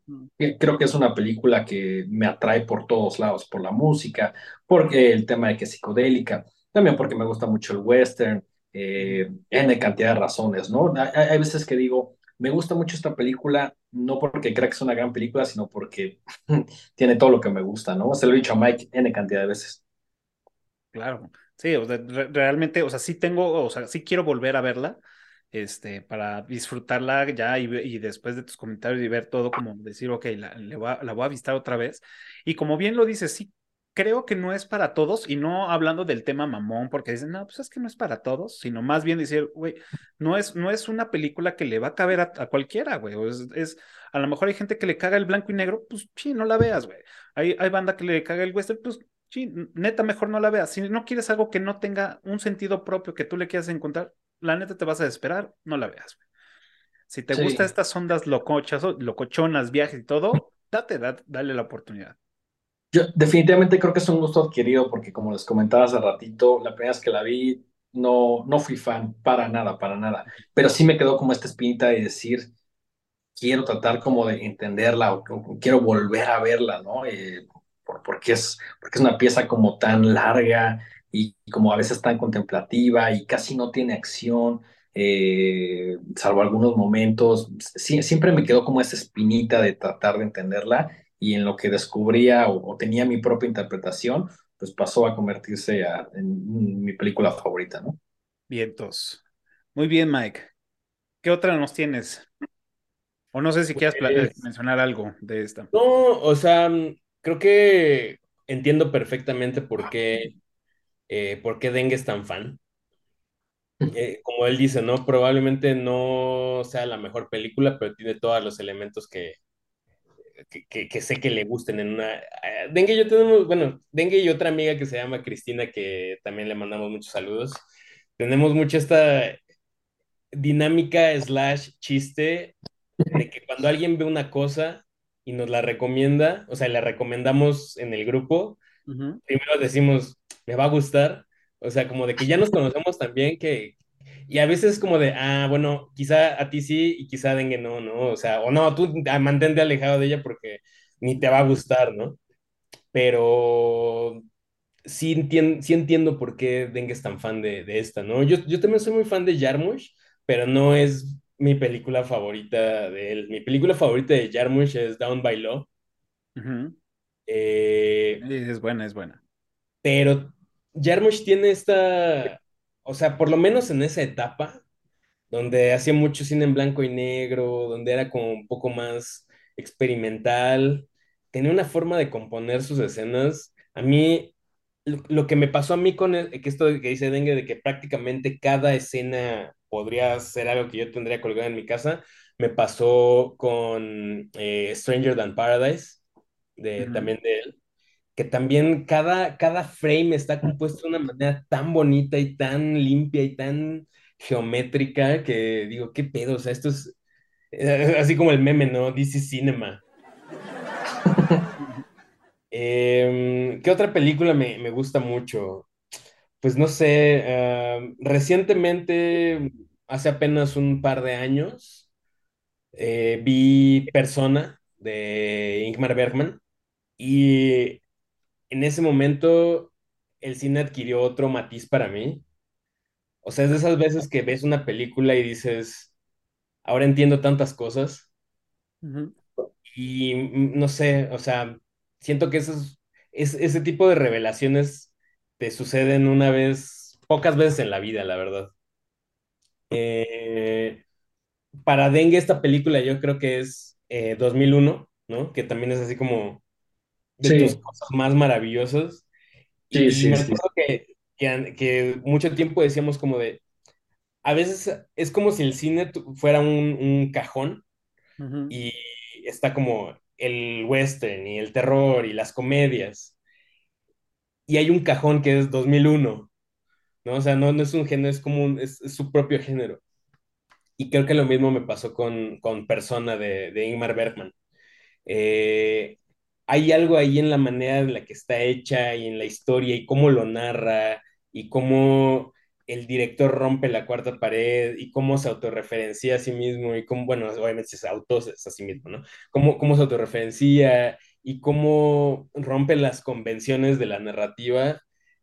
S4: creo que es una película que me atrae por todos lados, por la música, porque el tema de que es psicodélica, también porque me gusta mucho el western, eh, N cantidad de razones, ¿no? Hay, veces que digo, me gusta mucho esta película, no porque crea que es una gran película, sino porque tiene todo lo que me gusta, ¿no? Se lo he dicho a Mike N cantidad de veces.
S1: Claro, sí, o sea, re- realmente, o sea, sí tengo, o sea, sí quiero volver a verla, este, para disfrutarla ya y después de tus comentarios y ver todo, como decir, ok, la, le voy a, la voy a visitar otra vez. Y como bien lo dices, sí, creo que no es para todos, y no hablando del tema mamón, porque dicen, no, pues es que no es para todos, sino más bien decir, güey, no es, no es una película que le va a caber a, a cualquiera, güey, es, es, a lo mejor hay gente que le caga el blanco y negro, pues sí, no la veas, güey. Hay, hay banda que le caga el western, pues Sí, neta, mejor no la veas. Si no quieres algo que no tenga un sentido propio que tú le quieras encontrar, la neta te vas a desesperar, no la veas. güey. Si te
S4: Sí.
S1: gustan estas ondas locochas, locochonas, viajes y todo, date, da- dale la oportunidad.
S4: Yo definitivamente creo que es un gusto adquirido porque como les comentaba hace ratito, la primera vez que la vi no, no fui fan, para nada, para nada, pero sí me quedó como esta espinita de decir, quiero tratar como de entenderla o, o quiero volver a verla, ¿no? Eh, por- porque es, porque es una pieza como tan larga y como a veces tan contemplativa y casi no tiene acción, eh, salvo algunos momentos. Siempre me quedó como esa espinita de tratar de entenderla y en lo que descubría o, o tenía mi propia interpretación, pues pasó a convertirse a- en mi película favorita, ¿no?
S1: Vientos. Muy bien, Mike. ¿Qué otra nos tienes? O no sé si quieras
S3: Pues-
S1: mencionar algo de esta.
S3: No, o sea, mm, creo que entiendo perfectamente por qué, eh, por qué Dengue es tan fan. Eh, como él dice, ¿no? Probablemente no sea la mejor película, pero tiene todos los elementos que, que, que- que sé que le gusten en una... eh, Dengue y yo tenemos, bueno, Dengue y otra amiga que se llama Cristina, que también le mandamos muchos saludos. Tenemos mucho esta dinámica slash chiste de que cuando alguien ve una cosa y nos la recomienda, o sea, la recomendamos en el grupo,
S1: Ujú.
S3: primero decimos, me va a gustar, o sea, como de que ya nos conocemos también, que, y a veces es como de, ah, bueno, quizá a ti sí y quizá a Dengue no, ¿no? O sea, o no, tú ah, mantente alejado de ella porque ni te va a gustar, ¿no? Pero sí, entien- sí entiendo por qué Dengue es tan fan de, de esta, ¿no? Yo, yo también soy muy fan de Jarmusch, pero no es mi película favorita de él. Mi película favorita de Jarmusch es Down by Law. Eh,
S1: Es buena, es buena.
S3: pero Jarmusch tiene esta, o sea, por lo menos en esa etapa, donde hacía mucho cine en blanco y negro, donde era como un poco más experimental, tenía una forma de componer sus escenas. A mí, lo, lo que me pasó a mí con el- que esto que dice Dengue, de que prácticamente cada escena podría ser algo que yo tendría colgado en mi casa, me pasó con eh, Stranger Than Paradise, de, también de él que también cada, cada frame está compuesto de una manera tan bonita y tan limpia y tan geométrica que digo, ¿qué pedo? O sea, esto es eh, así como el meme, ¿no? Is cinema. Em, ¿qué otra película me, me gusta mucho? Pues no sé, em, recientemente, hace apenas un par de años, eh, vi Persona de Ingmar Bergman y en ese momento el cine adquirió otro matiz para mí. O sea, es de esas veces que ves una película y dices, ahora entiendo tantas cosas y mm, no sé, o sea, siento que esos, es, ese tipo de revelaciones te suceden una vez, pocas veces en la vida, la verdad. Eh, para Dengue esta película yo creo que es eh, 2001, ¿no? Que también es así como de tus
S4: Sí,
S3: cosas más maravillosas.
S4: sí,
S3: Y
S4: sí,
S3: me
S4: sí.
S3: acuerdo que, que, que mucho tiempo decíamos como de, a veces es como si el cine fuera un, un cajón
S1: Ujú.
S3: y está como el western y el terror y las comedias. Y hay un cajón que es 2001, ¿no? O sea, no, no es un género, es como un- es, es su propio género. Y creo que lo mismo me pasó con, con Persona de, de Ingmar Bergman. Eh, hay algo ahí en la manera en la que está hecha y en la historia y cómo lo narra y cómo el director rompe la cuarta pared y cómo se autorreferencia a sí mismo y cómo, bueno, obviamente se auto a sí mismo, ¿no? Cómo, cómo se autorreferencia y cómo rompe las convenciones de la narrativa,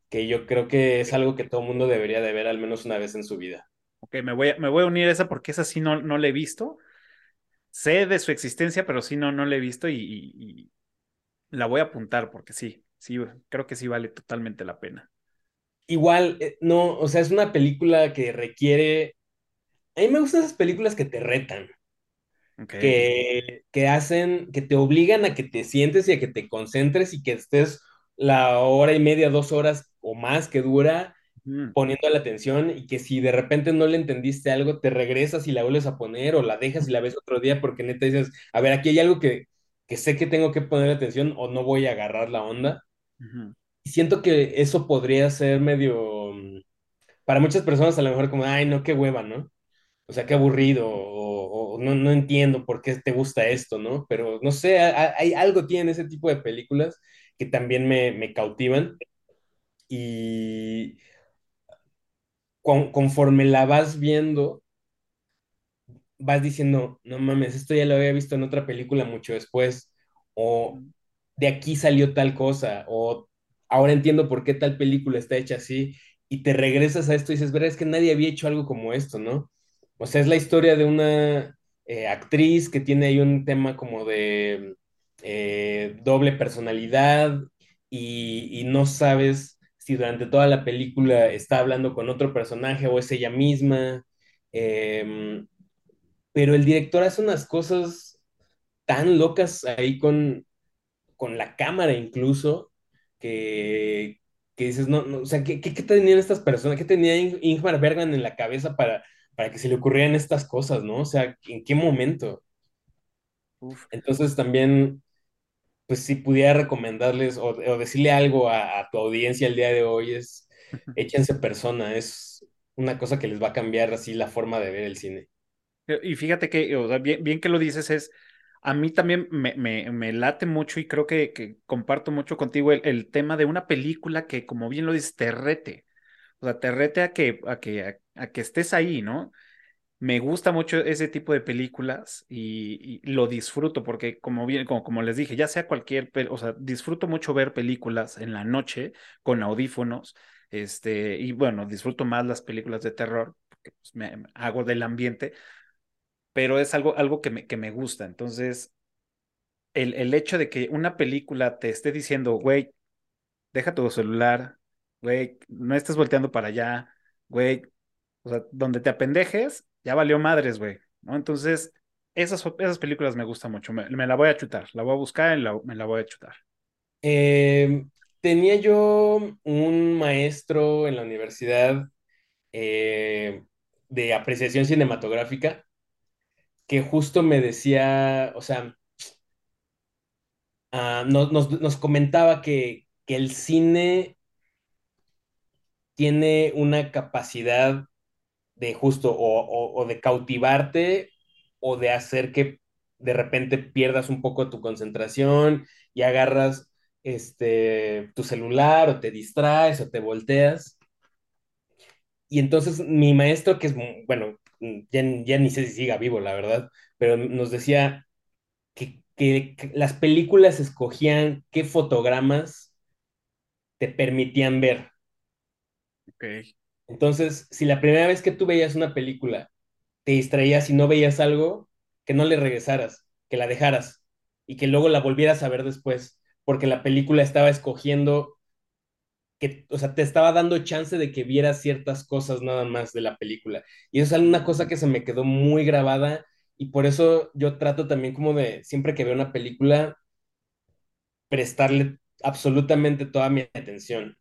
S3: que yo creo que es algo que todo mundo debería de ver al menos una vez en su vida.
S1: Ok, me voy a, me voy a unir a esa porque esa sí no, no la he visto. Sé de su existencia, pero sí no, no la he visto y, y la voy a apuntar porque sí, sí, creo que sí vale totalmente la pena.
S3: Igual, eh, no, o sea, es una película que requiere... A mí me gustan esas películas que te retan,
S1: Okay.
S3: que, que hacen, que te obligan a que te sientes y a que te concentres y que estés la hora y media, dos horas o más que dura
S1: Mm,
S3: poniendo la atención y que si de repente no le entendiste algo, te regresas y la vuelves a poner o la dejas y la ves otro día porque neta dices, a ver, aquí hay algo que, que sé que tengo que poner atención o no voy a agarrar la onda.
S1: ujú.
S3: Y siento que eso podría ser medio, mm, para muchas personas a lo mejor como, ay, no, qué hueva, ¿no? O sea, qué aburrido, o, o no, no entiendo por qué te gusta esto, ¿no? Pero no sé, ha- hay, algo tiene ese tipo de películas que también me, me cautivan y con- conforme la vas viendo, vas diciendo, no mames, esto ya lo había visto en otra película mucho después, o de aquí salió tal cosa, o ahora entiendo por qué tal película está hecha así, y te regresas a esto y dices, verdad, es que nadie había hecho algo como esto, ¿no? O sea, es la historia de una eh, actriz que tiene ahí un tema como de eh, doble personalidad y, y no sabes si durante toda la película está hablando con otro personaje o es ella misma. Em, pero el director hace unas cosas tan locas ahí con, con la cámara incluso, que, que dices, no, no, o sea, ¿qué, qué, qué tenían estas personas? ¿Qué tenía In- Ingmar Bergman en la cabeza para, para que se le ocurrieran estas cosas, ¿no? O sea, ¿en qué momento?
S1: Uf.
S3: Entonces también, pues si pudiera recomendarles o, o decirle algo a, a tu audiencia el día de hoy es, échense persona, es una cosa que les va a cambiar así la forma de ver el cine.
S1: Y fíjate que, o sea, bien, bien que lo dices, es, a mí también me, me, me late mucho y creo que, que comparto mucho contigo el, el tema de una película que, como bien lo dices, te rete. O sea, te rete a que, a que, a, que estés ahí, ¿no? Me gusta mucho ese tipo de películas y, lo disfruto porque, como bien, como, como les dije, ya sea cualquier, o sea, disfruto mucho ver películas en la noche con audífonos, este, y bueno, disfruto más las películas de terror porque pues, me, me hago del ambiente, pero es algo, algo que me, que me gusta. Entonces, el, el hecho de que una película te esté diciendo, güey, deja tu celular, güey, no estés volteando para allá, güey, o sea, donde te apendejes, ya valió madres, güey, ¿no? Entonces, esas, esas películas me gustan mucho, me, me la voy a chutar, la voy a buscar y me la voy a chutar.
S3: Eh, tenía yo un maestro en la universidad eh, de apreciación cinematográfica que justo me decía, o sea, ah, nos, nos- nos comentaba que, que el cine tiene una capacidad de justo o, o- o de cautivarte o de hacer que de repente pierdas un poco tu concentración y agarras este, tu celular o te distraes o te volteas. Y entonces mi maestro, que es, bueno, ya, ya ni sé si siga vivo, la verdad, pero nos decía que, que- que las películas escogían qué fotogramas te permitían ver.
S1: Ok.
S3: Entonces, si la primera vez que tú veías una película te distraías y no veías algo, que no le regresaras, que la dejaras y que luego la volvieras a ver después, porque la película estaba escogiendo que, o sea, te estaba dando chance de que vieras ciertas cosas nada más de la película. Y eso es una cosa que se me quedó muy grabada y por eso yo trato también como de, siempre que veo una película, prestarle absolutamente toda mi atención,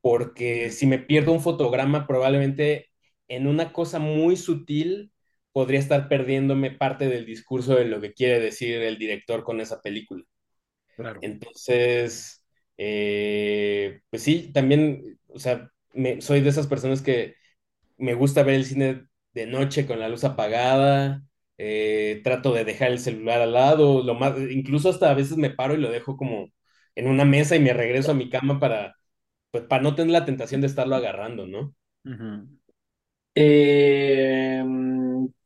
S3: porque si me pierdo un fotograma, probablemente en una cosa muy sutil podría estar perdiéndome parte del discurso de lo que quiere decir el director con esa película.
S1: Claro.
S3: Entonces, eh, pues sí, también, o sea, me- soy de esas personas que me gusta ver el cine de noche con la luz apagada, eh, trato de dejar el celular al lado, lo más, incluso hasta a veces me paro y lo dejo como en una mesa y me regreso a mi cama para, pues, para no tener la tentación de estarlo agarrando, ¿no?
S4: Eh,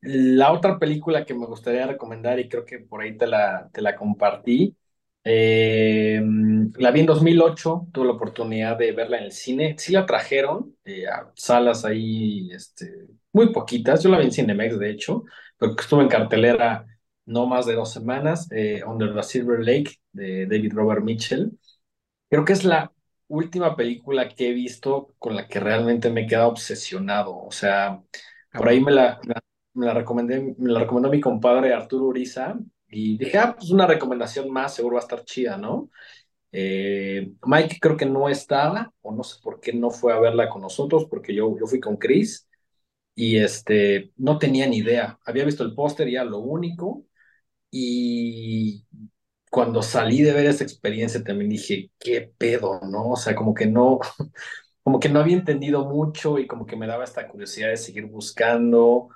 S4: la otra película que me gustaría recomendar, y creo que por ahí te la, te la compartí, eh, la vi en 2008, tuve la oportunidad de verla en el cine. Sí la trajeron eh, a salas ahí, este, muy poquitas. Yo la vi en Cinemex, de hecho, pero que estuvo en cartelera no más de dos semanas, Under the Silver Lake, de David Robert Mitchell. Creo que es la última película que he visto con la que realmente me he quedado obsesionado. O sea, por ahí me la, me la, recomendé, me la recomendó mi compadre Arturo Uriza y dije, ah, pues una recomendación más, seguro va a estar chida, ¿no? Eh, Mike creo que no estaba, o no sé por qué no fue a verla con nosotros, porque yo, yo fui con Chris y este, no tenía ni idea. Había visto el póster y ya lo único. Y cuando salí de ver esa experiencia también dije, qué pedo, ¿no? O sea, como que no, como que no había entendido mucho y como que me daba esta curiosidad de seguir buscando.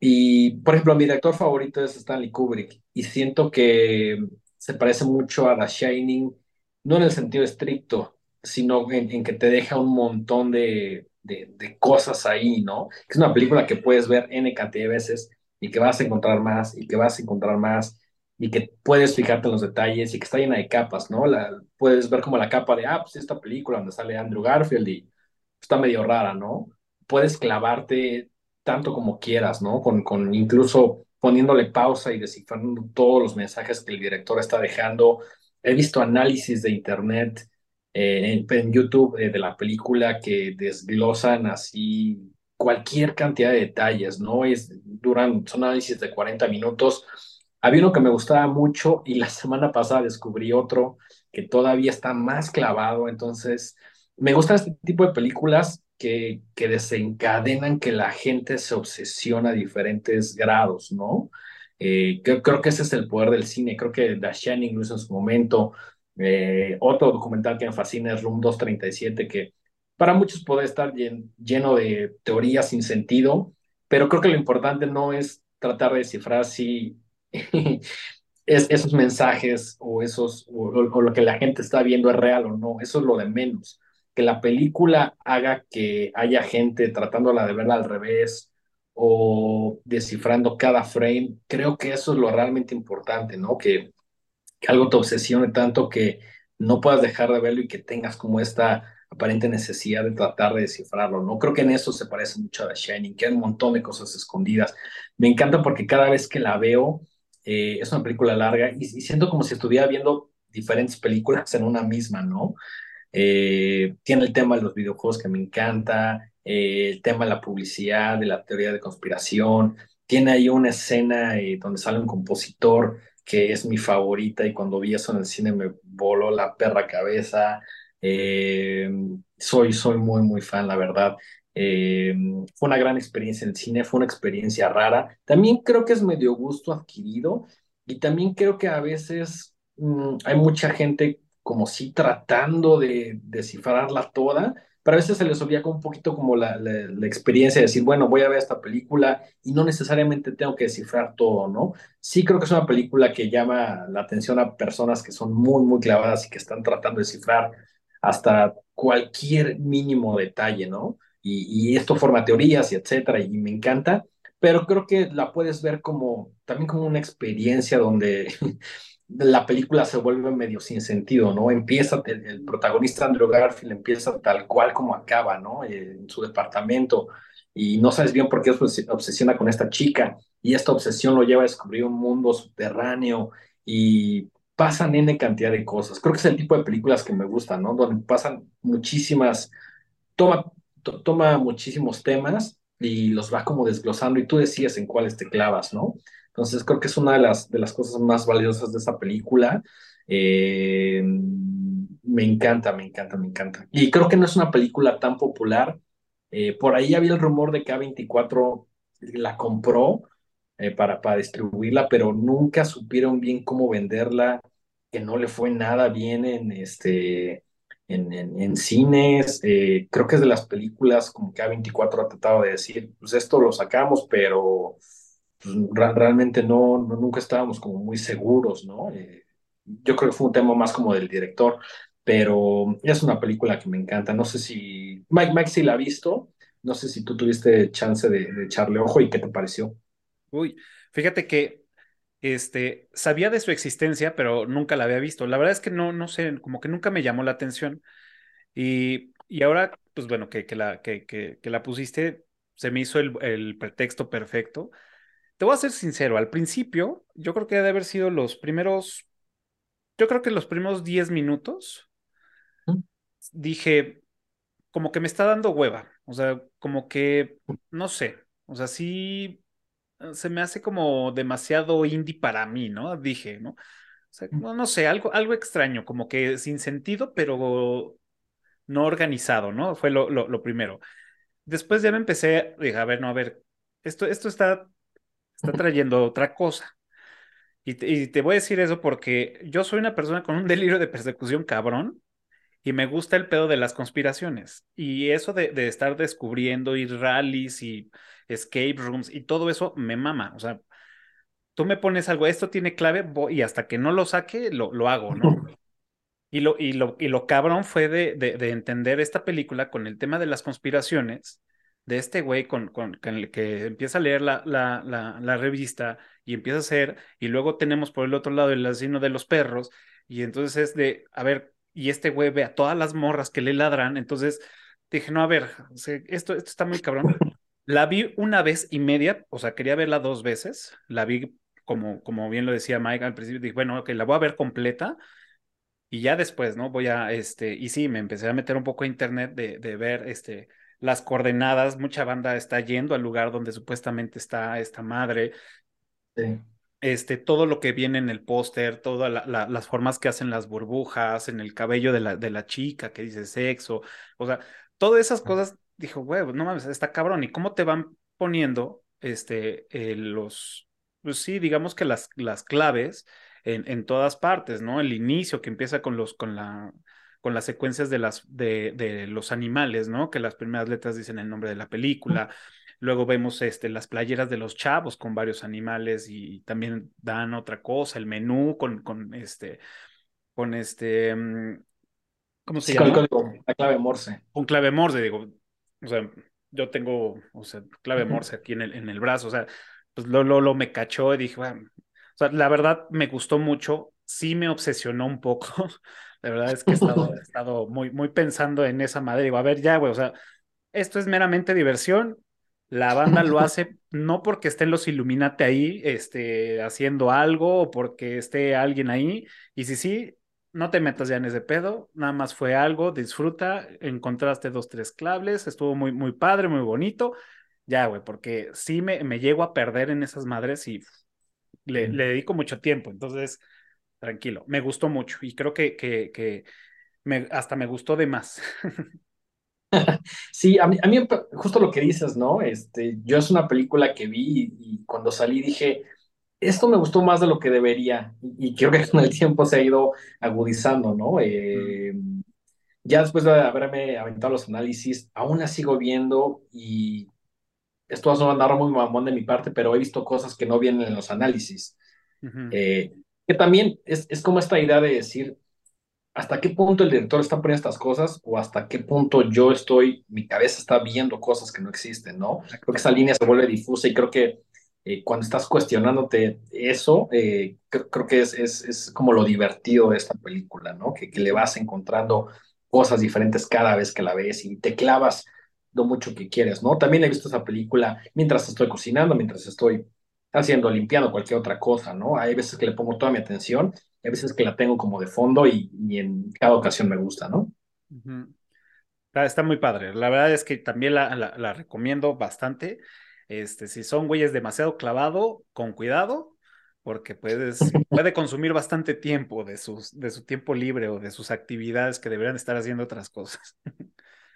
S4: Y, por ejemplo, mi director favorito es Stanley Kubrick y siento que se parece mucho a The Shining, no en el sentido estricto, sino en, que te deja un montón de, de, cosas ahí, ¿no? Es una película que puedes ver N cantidad de veces y que vas a encontrar más y que vas a encontrar más y que puedes fijarte en los detalles y que está llena de capas, ¿no? La, puedes ver como la capa de, ah, pues esta película donde sale Andrew Garfield y está medio rara, ¿no? Puedes clavarte tanto como quieras, ¿no? Con, con incluso poniéndole pausa y descifrando todos los mensajes que el director está dejando. He visto análisis de internet eh, en, YouTube eh, de la película que desglosan así cualquier cantidad de detalles, ¿no? Es, duran, son análisis de 40 minutos había uno que me gustaba mucho y la semana pasada descubrí otro que todavía está más clavado. Entonces, me gustan este tipo de películas que, desencadenan que la gente se obsesiona a diferentes grados, ¿no? Eh, creo, que ese es el poder del cine. Creo que lo hizo en su momento. Eh, otro documental que me fascina es Room 237, que para muchos puede estar lleno de teorías sin sentido, pero creo que lo importante no es tratar de descifrar si es, esos mensajes o, esos, o, lo que la gente está viendo es real o no, eso es lo de menos. Que la película haga que haya gente tratándola de verla al revés o descifrando cada frame, creo que eso es lo realmente importante, ¿no? Que, que algo te obsesione tanto que no puedas dejar de verlo y que tengas como esta aparente necesidad de tratar de descifrarlo, ¿no? Creo que en eso se parece mucho a The Shining, que hay un montón de cosas escondidas. Me encanta porque cada vez que la veo, eh, es una película larga y, siento como si estuviera viendo diferentes películas en una misma, ¿no? Eh, tiene el tema de los videojuegos que me encanta, eh, el tema de la publicidad, de la teoría de conspiración. Tiene ahí una escena donde sale un compositor que es mi favorita y cuando vi eso en el cine me voló la perra cabeza. soy, soy muy, muy fan, la verdad. Eh, fue una gran experiencia en el cine, fue una experiencia rara. También creo que es medio gusto adquirido y también creo que a veces mm, hay mucha gente como si tratando de descifrarla toda, pero a veces se les olvida un poquito como la, la, experiencia de decir, bueno, voy a ver esta película y no necesariamente tengo que descifrar todo, ¿no? Sí creo que es una película que llama la atención a personas que son muy, muy clavadas y que están tratando de descifrar hasta cualquier mínimo detalle, ¿no? y, esto forma teorías y etcétera, y me encanta, pero creo que la puedes ver como también como una experiencia donde la película se vuelve medio sin sentido, ¿no? Empieza, el, protagonista Andrew Garfield empieza tal cual como acaba, ¿no? En su departamento y no sabes bien por qué se obsesiona con esta chica y esta obsesión lo lleva a descubrir un mundo subterráneo y pasan N cantidad de cosas. Creo que es el tipo de películas que me gustan, ¿no? Donde pasan muchísimas, toma, toma muchísimos temas y los va como desglosando y tú decides en cuáles te clavas, ¿no? Entonces creo que es una de las, de las cosas más valiosas de esa película. Eh, me encanta, me encanta, me encanta. Y creo que no es una película tan popular. Eh, por ahí había el rumor de que A24 la compró eh, para, para distribuirla, pero nunca supieron bien cómo venderla, que no le fue nada bien en, este, en, cines. Eh, creo que es de las películas como que A24 ha tratado de decir, pues esto lo sacamos, pero pues, realmente no, nunca estábamos como muy seguros, ¿no? Eh, yo creo que fue un tema más como del director, pero es una película que me encanta. No sé si Mike, Mike sí la ha visto, No sé si tú tuviste chance de, de echarle ojo y qué te pareció.
S1: Uy, fíjate que este, sabía de su existencia, pero nunca la había visto. La verdad es que no, no sé, como que nunca me llamó la atención. Y, y ahora, pues bueno, que, que la, que, que, que la pusiste, se me hizo el, el pretexto perfecto. Te voy a ser sincero, al principio, yo creo que debe haber sido los primeros, yo creo que los primeros 10 minutos,
S4: ¿Mm?
S1: dije, como que me está dando hueva, o sea, como que, no sé, o sea, sí eh, se me hace como demasiado indie para mí, ¿no? Dije, ¿no? O sea, no, no sé, algo, algo extraño, como que sin sentido, pero no organizado, ¿no? Fue lo, lo, lo primero. Después ya me empecé, dije, a ver, no, a ver, esto, esto está, está trayendo otra cosa. Y te, y te voy a decir eso porque yo soy una persona con un delirio de persecución cabrón y me gusta el pedo de las conspiraciones. Y eso de, de estar descubriendo y rallies y escape rooms y todo eso me mama. O sea, tú me pones algo, esto tiene clave voy- y hasta que no lo saque, lo, lo hago, ¿no? Y lo, y lo, y lo cabrón fue de, de, de entender esta película con el tema de las conspiraciones, de este güey con, con, que empieza a leer la, la, la, la revista y empieza a hacer, y luego tenemos por el otro lado el asesino de los perros, y entonces es de, a ver, y este güey ve a todas las morras que le ladran, entonces dije, no, a ver, esto, esto está muy cabrón. La vi una vez y media, o sea, quería verla dos veces, la vi como, como bien lo decía Mike al principio, dije, bueno, ok, la voy a ver completa y ya después, ¿no? Voy a, este, y sí, me empecé a meter un poco a internet de, de ver, este, las coordenadas. Mucha banda está yendo al lugar donde supuestamente está esta madre.
S4: Sí.
S1: Este, todo lo que viene en el póster, todas la, la, las formas que hacen las burbujas, en el cabello de la, de la chica que dice sexo. O sea, todas esas cosas, dijo, güey, no mames, está cabrón. ¿Y cómo te van poniendo, este, eh, los, pues sí, digamos que las, las claves en, en todas partes, ¿no? El inicio que empieza con los, con la, con las secuencias de las, de, de los animales, ¿no? Que las primeras letras dicen el nombre de la película. Luego vemos este, las playeras de los chavos con varios animales y también dan otra cosa, el menú con, con este, con este, mm, ¿cómo se
S4: Sí, con
S1: llama?
S4: código, la clave Morse.
S1: Con clave Morse, digo, o sea, yo tengo, o sea, clave Morse aquí en el, en el brazo, o sea, pues lo, lo, lo me cachó y dije, bueno, o sea, la verdad me gustó mucho, sí me obsesionó un poco, la verdad es que he estado, he estado muy, muy pensando en esa madre, digo, a ver, ya, güey, o sea, esto es meramente diversión, la banda lo hace no porque estén los Illuminati ahí, este, haciendo algo o porque esté alguien ahí, y si sí, no te metas ya en ese pedo, nada más fue algo, disfruta, encontraste dos, tres claves, estuvo muy, muy padre, muy bonito, ya, güey, porque sí me, me llego a perder en esas madres y le, le dedico mucho tiempo, entonces, tranquilo, me gustó mucho y creo que, que, que me, hasta me gustó de más.
S4: Sí, a mí, a mí justo lo que dices, ¿no? Este, yo es una película que vi y, y cuando salí dije, esto me gustó más de lo que debería y, y creo que con el tiempo se ha ido agudizando, ¿no? Eh, ya después de haberme aventado los análisis, aún la sigo viendo y esto va a sonar muy mamón de mi parte, pero he visto cosas que no vienen en los análisis.
S1: Uh -huh.
S4: Eh, que también es, es como esta idea de decir, hasta qué punto el director está poniendo estas cosas o hasta qué punto yo estoy, mi cabeza está viendo cosas que no existen, ¿no? Creo que esa línea se vuelve difusa y creo que eh, cuando estás cuestionándote eso, eh, creo, creo, que es, es, es, como lo divertido de esta película, ¿no? Que, que, le vas encontrando cosas diferentes cada vez que la ves y te clavas lo mucho que quieres, ¿no? También he visto esa película mientras estoy cocinando, mientras estoy haciendo, limpiando cualquier otra cosa, ¿no? Hay veces que le pongo toda mi atención hay veces que la tengo como de fondo y, y en cada ocasión me gusta, ¿no?
S1: Uh -huh. está, está, muy padre. La verdad es que también la, la, la, recomiendo bastante. Este, si son güeyes demasiado clavado, con cuidado, porque puedes, puede consumir bastante tiempo de, sus, de su tiempo libre o de sus actividades que deberían estar haciendo otras cosas.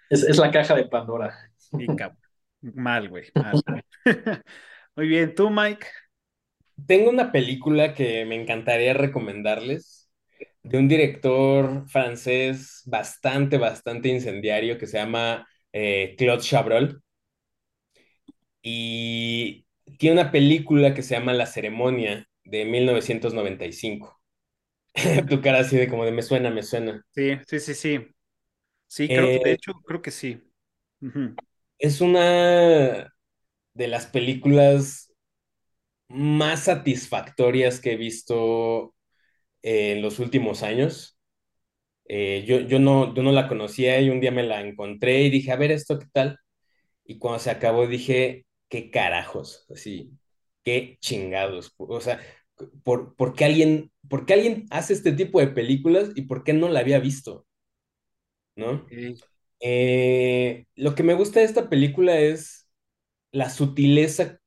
S4: Es, es la caja de Pandora.
S1: Y mal, güey. Mal. muy bien, ¿tú, Mike?
S3: Tengo una película que me encantaría recomendarles de un director francés bastante, bastante incendiario que se llama eh, Claude Chabrol. Y tiene una película que se llama La Ceremonia de 1995. tu cara así de como de me suena, me suena.
S1: Sí, sí, sí, sí. Sí, creo, eh, de hecho, creo que sí. Uh -huh.
S3: es una de las películas más satisfactorias que he visto eh, en los últimos años. Eh, yo, yo, no, yo no la conocía y un día me la encontré y dije, a ver, ¿esto qué tal? Y cuando se acabó dije, qué carajos, así, qué chingados. O sea, ¿por, por qué alguien, por qué alguien hace este tipo de películas y por qué no la había visto? ¿No? Eh, lo que me gusta de esta película es la sutileza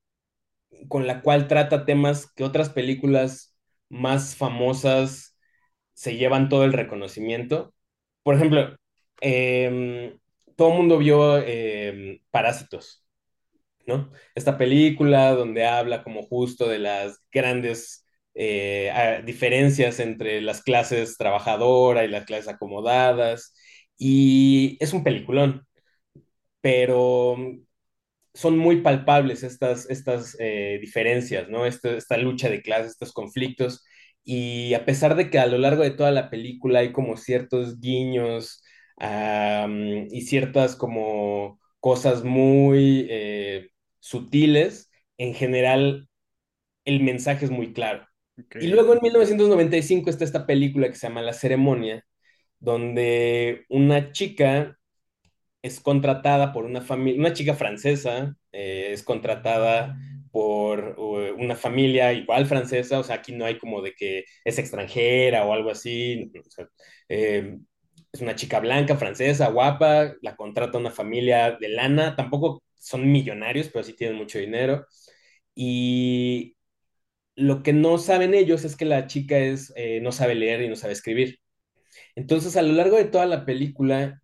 S3: con la cual trata temas que otras películas más famosas se llevan todo el reconocimiento. Por ejemplo, em, todo el mundo vio em, Parásitos, ¿no? Esta película donde habla como justo de las grandes eh, diferencias entre las clases trabajadoras y las clases acomodadas. Y es un peliculón, pero son muy palpables estas, estas eh, diferencias, ¿no? Esta, esta lucha de clases, estos conflictos. Y a pesar de que a lo largo de toda la película hay como ciertos guiños y ciertas como cosas muy eh, sutiles, en general el mensaje es muy claro. Y luego en 1995 está esta película que se llama La Ceremonia, donde una chica es contratada por una familia, una chica francesa, eh, es contratada por uh, una familia igual francesa, o sea, aquí no hay como de que es extranjera o algo así, o sea, eh, es una chica blanca, francesa, guapa, la contrata una familia de lana, tampoco son millonarios, pero sí tienen mucho dinero, y lo que no saben ellos es que la chica es, eh, no sabe leer y no sabe escribir. Entonces, a lo largo de toda la película,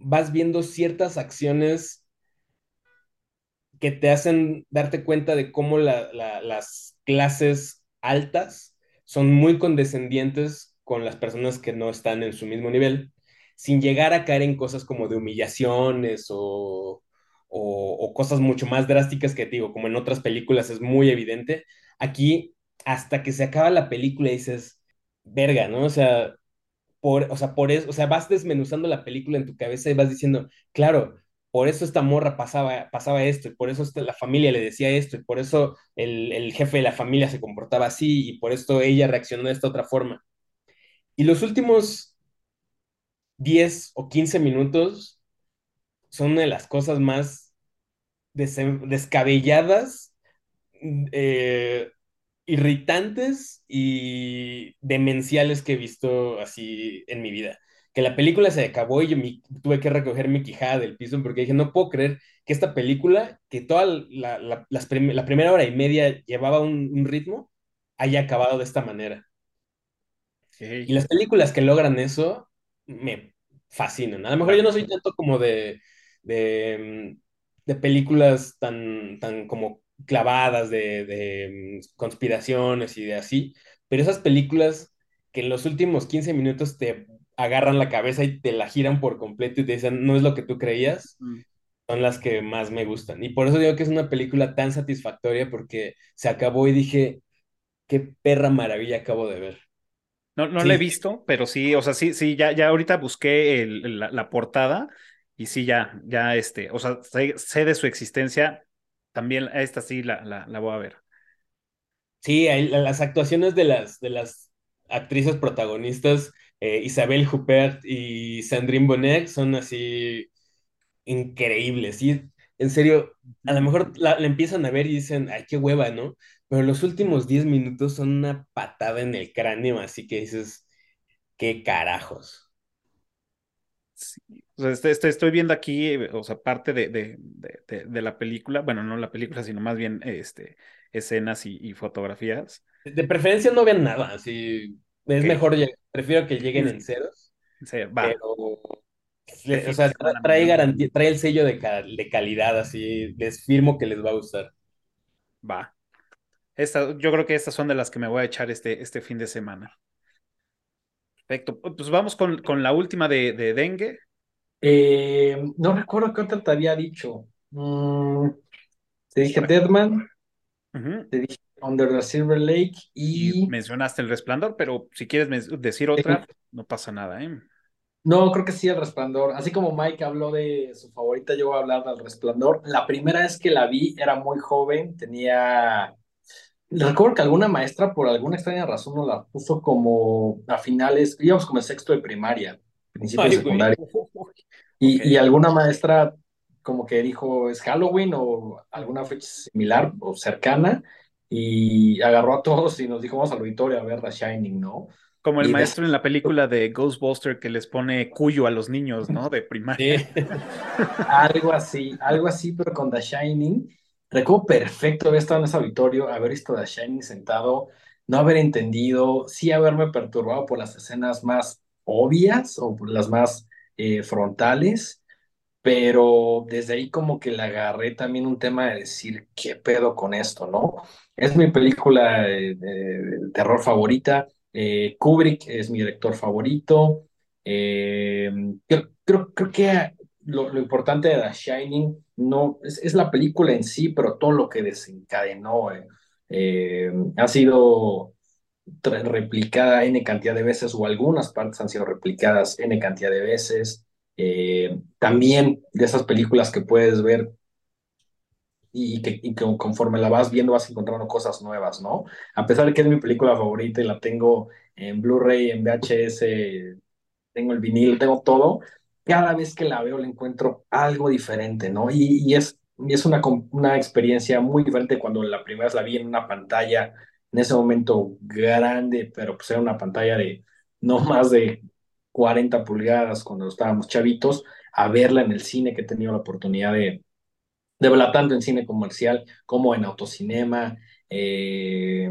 S3: vas viendo ciertas acciones que te hacen darte cuenta de cómo la- la- las clases altas son muy condescendientes con las personas que no están en su mismo nivel, sin llegar a caer en cosas como de humillaciones o, o- o cosas mucho más drásticas que digo, como en otras películas es muy evidente. Aquí, hasta que se acaba la película, dices, verga, ¿no? O sea, por, o sea, por eso, o sea, vas desmenuzando la película en tu cabeza y vas diciendo, claro, por eso esta morra pasaba, pasaba esto, y por eso esta- la familia le decía esto, y por eso el, el jefe de la familia se comportaba así, y por esto ella reaccionó de esta otra forma. Y los últimos 10 o 15 minutos son una de las cosas más des- descabelladas, eh, irritantes y demenciales que he visto así en mi vida. Que la película se acabó y yo tuve que recoger mi quijada del piso porque dije, no puedo creer que esta película, que toda la, la- las prim- la primera hora y media llevaba un, un ritmo, haya acabado de esta manera. Y las películas que logran eso me fascinan. A lo mejor yo no soy tanto como de, de, mm, de películas tan, tan como clavadas de, de mm, conspiraciones y de así, pero esas películas que en los últimos 15 minutos te agarran la cabeza y te la giran por completo y te dicen, no es lo que tú creías,
S1: Mm.
S3: son las que más me gustan. Y por eso digo que es una película tan satisfactoria porque se acabó y dije, qué perra maravilla acabo de ver.
S1: No, no la he
S3: Sí,
S1: visto, pero sí, o sea, sí, sí, ya, ya ahorita busqué el- la, la portada y sí, ya, ya, este, o sea, sé, sé de su existencia, también esta sí la, la, la voy a ver.
S3: Sí, hay- las actuaciones de las, de las actrices protagonistas, eh, Isabel Huppert y Sandrine Bonnet, son así increíbles. Sí, en serio, a lo mejor la, la empiezan a ver y dicen, ay, qué hueva, ¿no? Pero los últimos 10 minutos son una patada en el cráneo, así que dices, qué carajos.
S1: Sí. O sea, este- este- estoy viendo aquí, eh, o sea, parte de, de, de, la película, bueno, no la película, sino más bien este, escenas y, y fotografías.
S3: De, preferencia no vean nada, así es mejor, prefiero que lleguen
S1: en
S3: ceros,
S1: va,
S3: pero, le- o sea, trae garantía, trae el sello de, de calidad, así, les firmo que les va a gustar.
S1: va. Esta, yo creo que estas son de las que me voy a echar este, este fin de semana. Perfecto. Pues vamos con, con la última de, de dengue.
S4: Eh, no recuerdo qué otra te había dicho. Mm, te dije Deadman, te dije Under the Silver Lake
S1: Y
S4: y
S1: mencionaste el resplandor, pero si quieres decir otra, no pasa nada, ¿eh?
S4: No, creo que sí, El Resplandor. Así como Mike habló de su favorita, yo voy a hablar del Resplandor. La primera vez que la vi era muy joven, tenía... Recuerdo que alguna maestra, por alguna extraña razón, nos la puso como a finales, íbamos como en sexto de primaria, principio de
S3: güey.
S4: Y, alguna maestra como que dijo, es Halloween o alguna fecha similar o cercana, y agarró a todos y nos dijo, vamos al auditorio a ver The Shining, ¿no?
S1: Como el
S4: Y
S1: maestro en la película de Ghostbuster que les pone cuyo a los niños, ¿no? De primaria.
S3: Sí.
S4: Algo así, algo así, pero con The Shining. Recuerdo perfecto haber estado en ese auditorio, haber visto The Shining sentado, no haber entendido, sí haberme perturbado por las escenas más obvias o por las más eh, frontales, pero desde ahí como que le agarré también un tema de decir, ¿qué pedo con esto, no? Es mi película de, terror favorita, eh, Kubrick es mi director favorito, eh, creo, creo, que lo, importante de The Shining no es, la película en sí, pero todo lo que desencadenó eh, eh, ha sido replicada N cantidad de veces o algunas partes han sido replicadas N cantidad de veces. Eh, también de esas películas que puedes ver y que, y conforme la vas viendo vas encontrando cosas nuevas, ¿no? A pesar de que es mi película favorita y la tengo en Blu-ray, en VHS, tengo el vinil, tengo todo, cada vez que la veo le encuentro algo diferente, ¿no? Y, es, es una, una experiencia muy diferente cuando la primera vez la vi en una pantalla, en ese momento grande, pero pues era una pantalla de no más de 40 pulgadas cuando estábamos chavitos, a verla en el cine que he tenido la oportunidad de, de verla tanto en cine comercial como en autocinema, eh,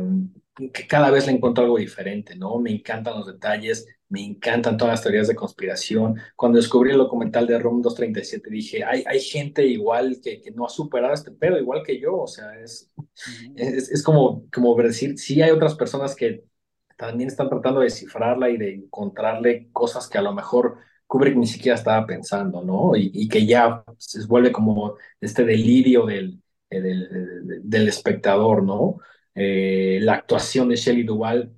S4: que cada vez le encuentro algo diferente, ¿no? Me encantan los detalles, me encantan todas las teorías de conspiración. Cuando descubrí el documental de Room 237 dije, hay, hay gente igual que, que no ha superado este pedo, igual que yo, o sea, es, uh -huh. es, es, como, como decir, sí hay otras personas que también están tratando de descifrarla y de encontrarle cosas que a lo mejor Kubrick ni siquiera estaba pensando, ¿no? Y, y que ya se vuelve como este delirio del, del, del, del espectador, ¿no? Eh, la actuación de Shelley Duvall,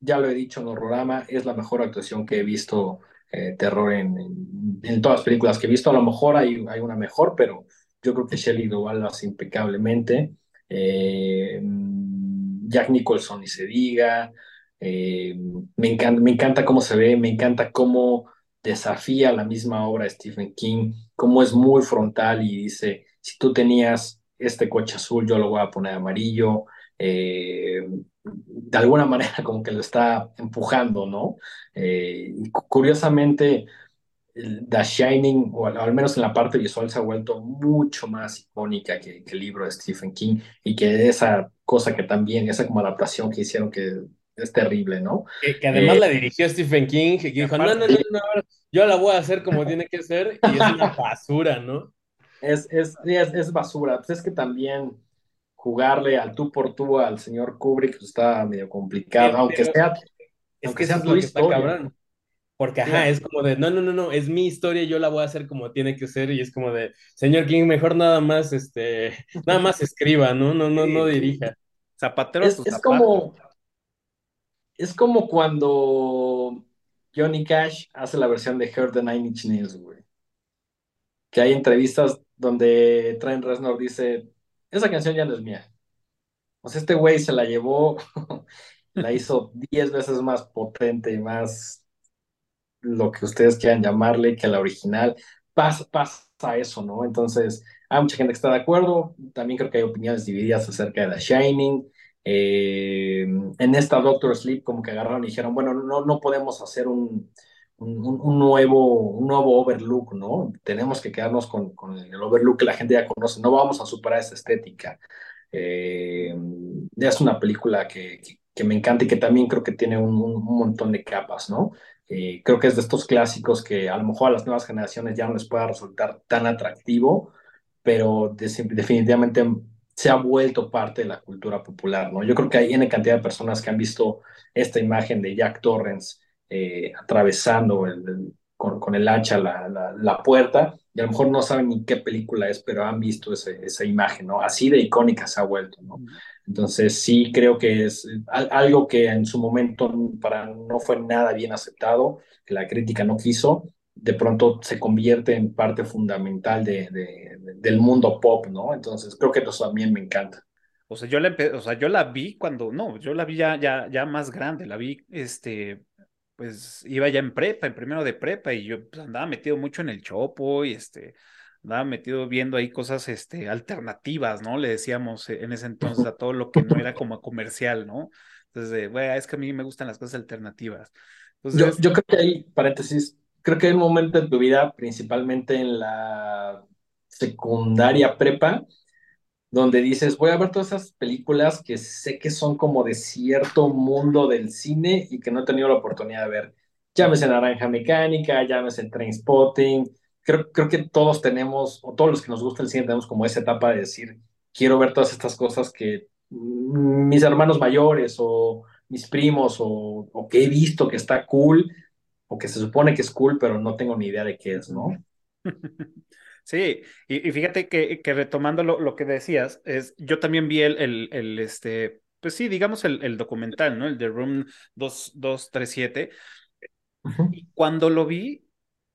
S4: ya lo he dicho en Horrorama, es la mejor actuación que he visto eh, terror en, en, todas las películas que he visto. A lo mejor hay, hay una mejor, pero yo creo que Shelley Duvall lo hace impecablemente. Eh, Jack Nicholson, ni se diga. Eh, me, encanta, me encanta cómo se ve, me encanta cómo desafía la misma obra de Stephen King, cómo es muy frontal y dice, si tú tenías este coche azul, yo lo voy a poner amarillo. Eh, de alguna manera como que lo está empujando, ¿no? Eh, y curiosamente, The Shining, o al, menos en la parte visual, se ha vuelto mucho más icónica que, que, el libro de Stephen King y que esa cosa que también, esa como adaptación que hicieron que es terrible, ¿no?
S3: Que, que además eh, la dirigió Stephen King, que dijo, no, no, no, no, yo la voy a hacer como tiene que ser y es una basura, ¿no?
S4: Es, es, es, es basura, pues es que también jugarle al tú por tú al señor Kubrick pues, está medio complicado,
S3: Pero,
S4: aunque sea.
S3: Es
S4: aunque
S3: que
S4: sea
S3: es
S4: tu
S3: está
S4: historia.
S3: cabrón. Porque, ajá,
S4: Sí.
S3: es como de, no, no, no, no, es mi historia, yo la voy a hacer como tiene que ser, y es como de, señor King, mejor nada más, este, nada más escriba, ¿no? No, no, no dirija.
S1: Zapatero
S4: Es, es como. Es como cuando Johnny Cash hace la versión de Heard the Nine Inch Nails, güey. Que hay entrevistas donde Trent Reznor dice, esa canción ya no es mía. O sea, este güey se la llevó, la hizo diez veces más potente y más lo que ustedes quieran llamarle que la original. Pasa, pasa eso, ¿no? Entonces, hay mucha gente que está de acuerdo. También creo que hay opiniones divididas acerca de The Shining. Eh, en esta Doctor Sleep como que agarraron y dijeron, bueno, no, no podemos hacer un, un, nuevo, un nuevo overlook, ¿no? Tenemos que quedarnos con, el overlook que la gente ya conoce, no vamos a superar esa estética. Eh, es una película que, que, me encanta y que también creo que tiene un, un montón de capas, ¿no? Eh, creo que es de estos clásicos que a lo mejor a las nuevas generaciones ya no les pueda resultar tan atractivo, pero de, definitivamente se ha vuelto parte de la cultura popular, ¿no? Yo creo que hay N cantidad de personas que han visto esta imagen de Jack Torrance eh, atravesando el, el, con, con, el hacha la, la, la, puerta y a lo mejor no saben ni qué película es, pero han visto ese, esa imagen, ¿no? Así de icónica se ha vuelto, ¿no? Entonces sí creo que es algo que en su momento para no fue nada bien aceptado, que la crítica no quiso, de pronto se convierte en parte fundamental de, de- del mundo pop, ¿no? Entonces creo que eso también me encanta.
S1: O sea, yo la, empe- o sea, yo la vi cuando, no, yo la vi ya, ya, ya más grande, la vi, este, pues iba ya en prepa, en primero de prepa, y yo pues, andaba metido mucho en el chopo y este, andaba metido viendo ahí cosas, este, alternativas, ¿no? Le decíamos eh, en ese entonces a todo lo que no era como comercial, ¿no? Entonces, güey, es que a mí me gustan las cosas alternativas.
S4: Yo,
S1: Entonces,
S4: yo creo que hay, paréntesis, creo que hay un momento en tu vida, principalmente en la secundaria prepa, donde dices, voy a ver todas esas películas que sé que son como de cierto mundo del cine y que no he tenido la oportunidad de ver. Llámese Naranja Mecánica, llámese Trainspotting. Creo, creo que todos tenemos, o todos los que nos gusta el cine, tenemos como esa etapa de decir, quiero ver todas estas cosas que mm, mis hermanos mayores o mis primos o, o que he visto que está cool o que se supone que es cool, pero no tengo ni idea de qué es, ¿no?
S1: Sí, y, y fíjate que, que retomando lo, lo que decías, es, yo también vi el, el, el, este, pues sí, digamos el, el documental, ¿no? El de Room 2, 237.
S4: Ujú.
S1: Y cuando lo vi,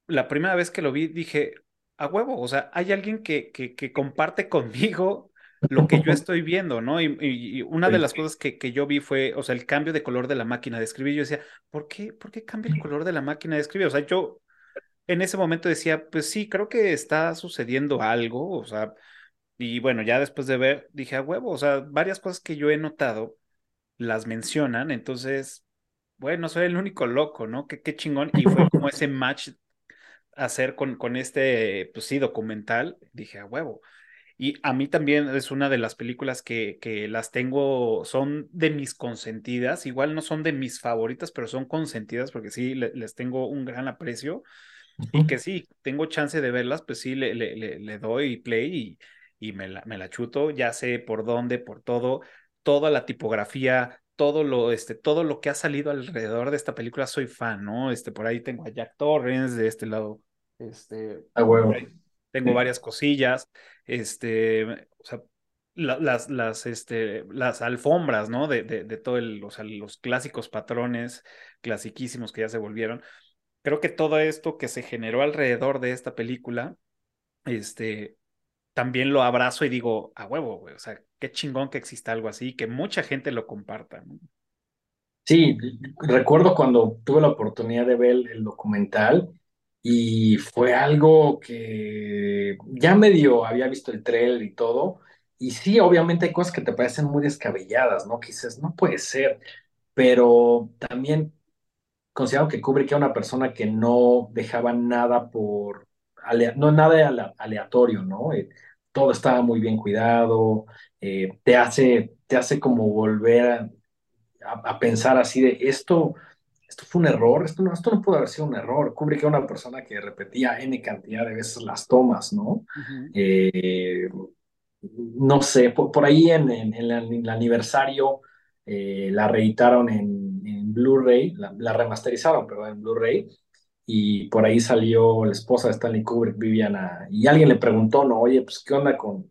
S1: la primera vez que lo vi, dije, a huevo, o sea, hay alguien que, que, que comparte conmigo lo que yo estoy viendo, ¿no? Y, y- y una de las cosas que, que yo vi fue, o sea, el cambio de color de la máquina de escribir. Yo decía, ¿por qué, por qué cambia el color de la máquina de escribir? O sea, yo en ese momento decía, pues sí, creo que está sucediendo algo, o sea, y bueno, ya después de ver, dije, a huevo, o sea, varias cosas que yo he notado las mencionan, entonces, bueno, soy el único loco, ¿no? Qué, qué chingón. Y fue como ese match hacer con, con este, pues sí, documental, dije, a huevo. Y a mí también es una de las películas que, que las tengo, son de mis consentidas, igual no son de mis favoritas, pero son consentidas porque sí, le- les tengo un gran aprecio y que sí, tengo chance de verlas, pues sí, le, le, le, le doy play y, y me, la, me la chuto, ya sé por dónde, por todo, toda la tipografía, todo lo, este, todo lo que ha salido alrededor de esta película, soy fan, ¿no? Este, por ahí tengo a Jack Torrance, de este lado, este,
S4: A huevo.
S1: por ahí tengo
S4: Sí.
S1: varias cosillas, este, o sea, la- las, las, este, las alfombras, ¿no? De, de, de todo el, o sea, los clásicos patrones, clasiquísimos que ya se volvieron creo que todo esto que se generó alrededor de esta película, este, también lo abrazo y digo, a huevo, güey, o sea, qué chingón que exista algo así, que mucha gente lo comparta.
S4: Sí, recuerdo cuando tuve la oportunidad de ver el, documental y fue algo que ya medio había visto el trailer y todo. Y sí, obviamente hay cosas que te parecen muy descabelladas, ¿no? Que dices, no puede ser. Pero también considero que Kubrick era una persona que no dejaba nada por, no nada ale- aleatorio, ¿no? Eh, todo estaba muy bien cuidado, eh, te hace, te hace como volver a a, a pensar así de esto, esto fue un error, esto no, esto no pudo haber sido un error. Kubrick era una persona que repetía N cantidad de veces las tomas, ¿no? Eh, no sé, por, por ahí en, en- en la- en el aniversario la reeditaron en Blu-ray, la, la remasterizaron, pero en Blu-ray, y por ahí salió la esposa de Stanley Kubrick, Viviana, y alguien le preguntó, ¿no? Oye, pues, ¿qué onda con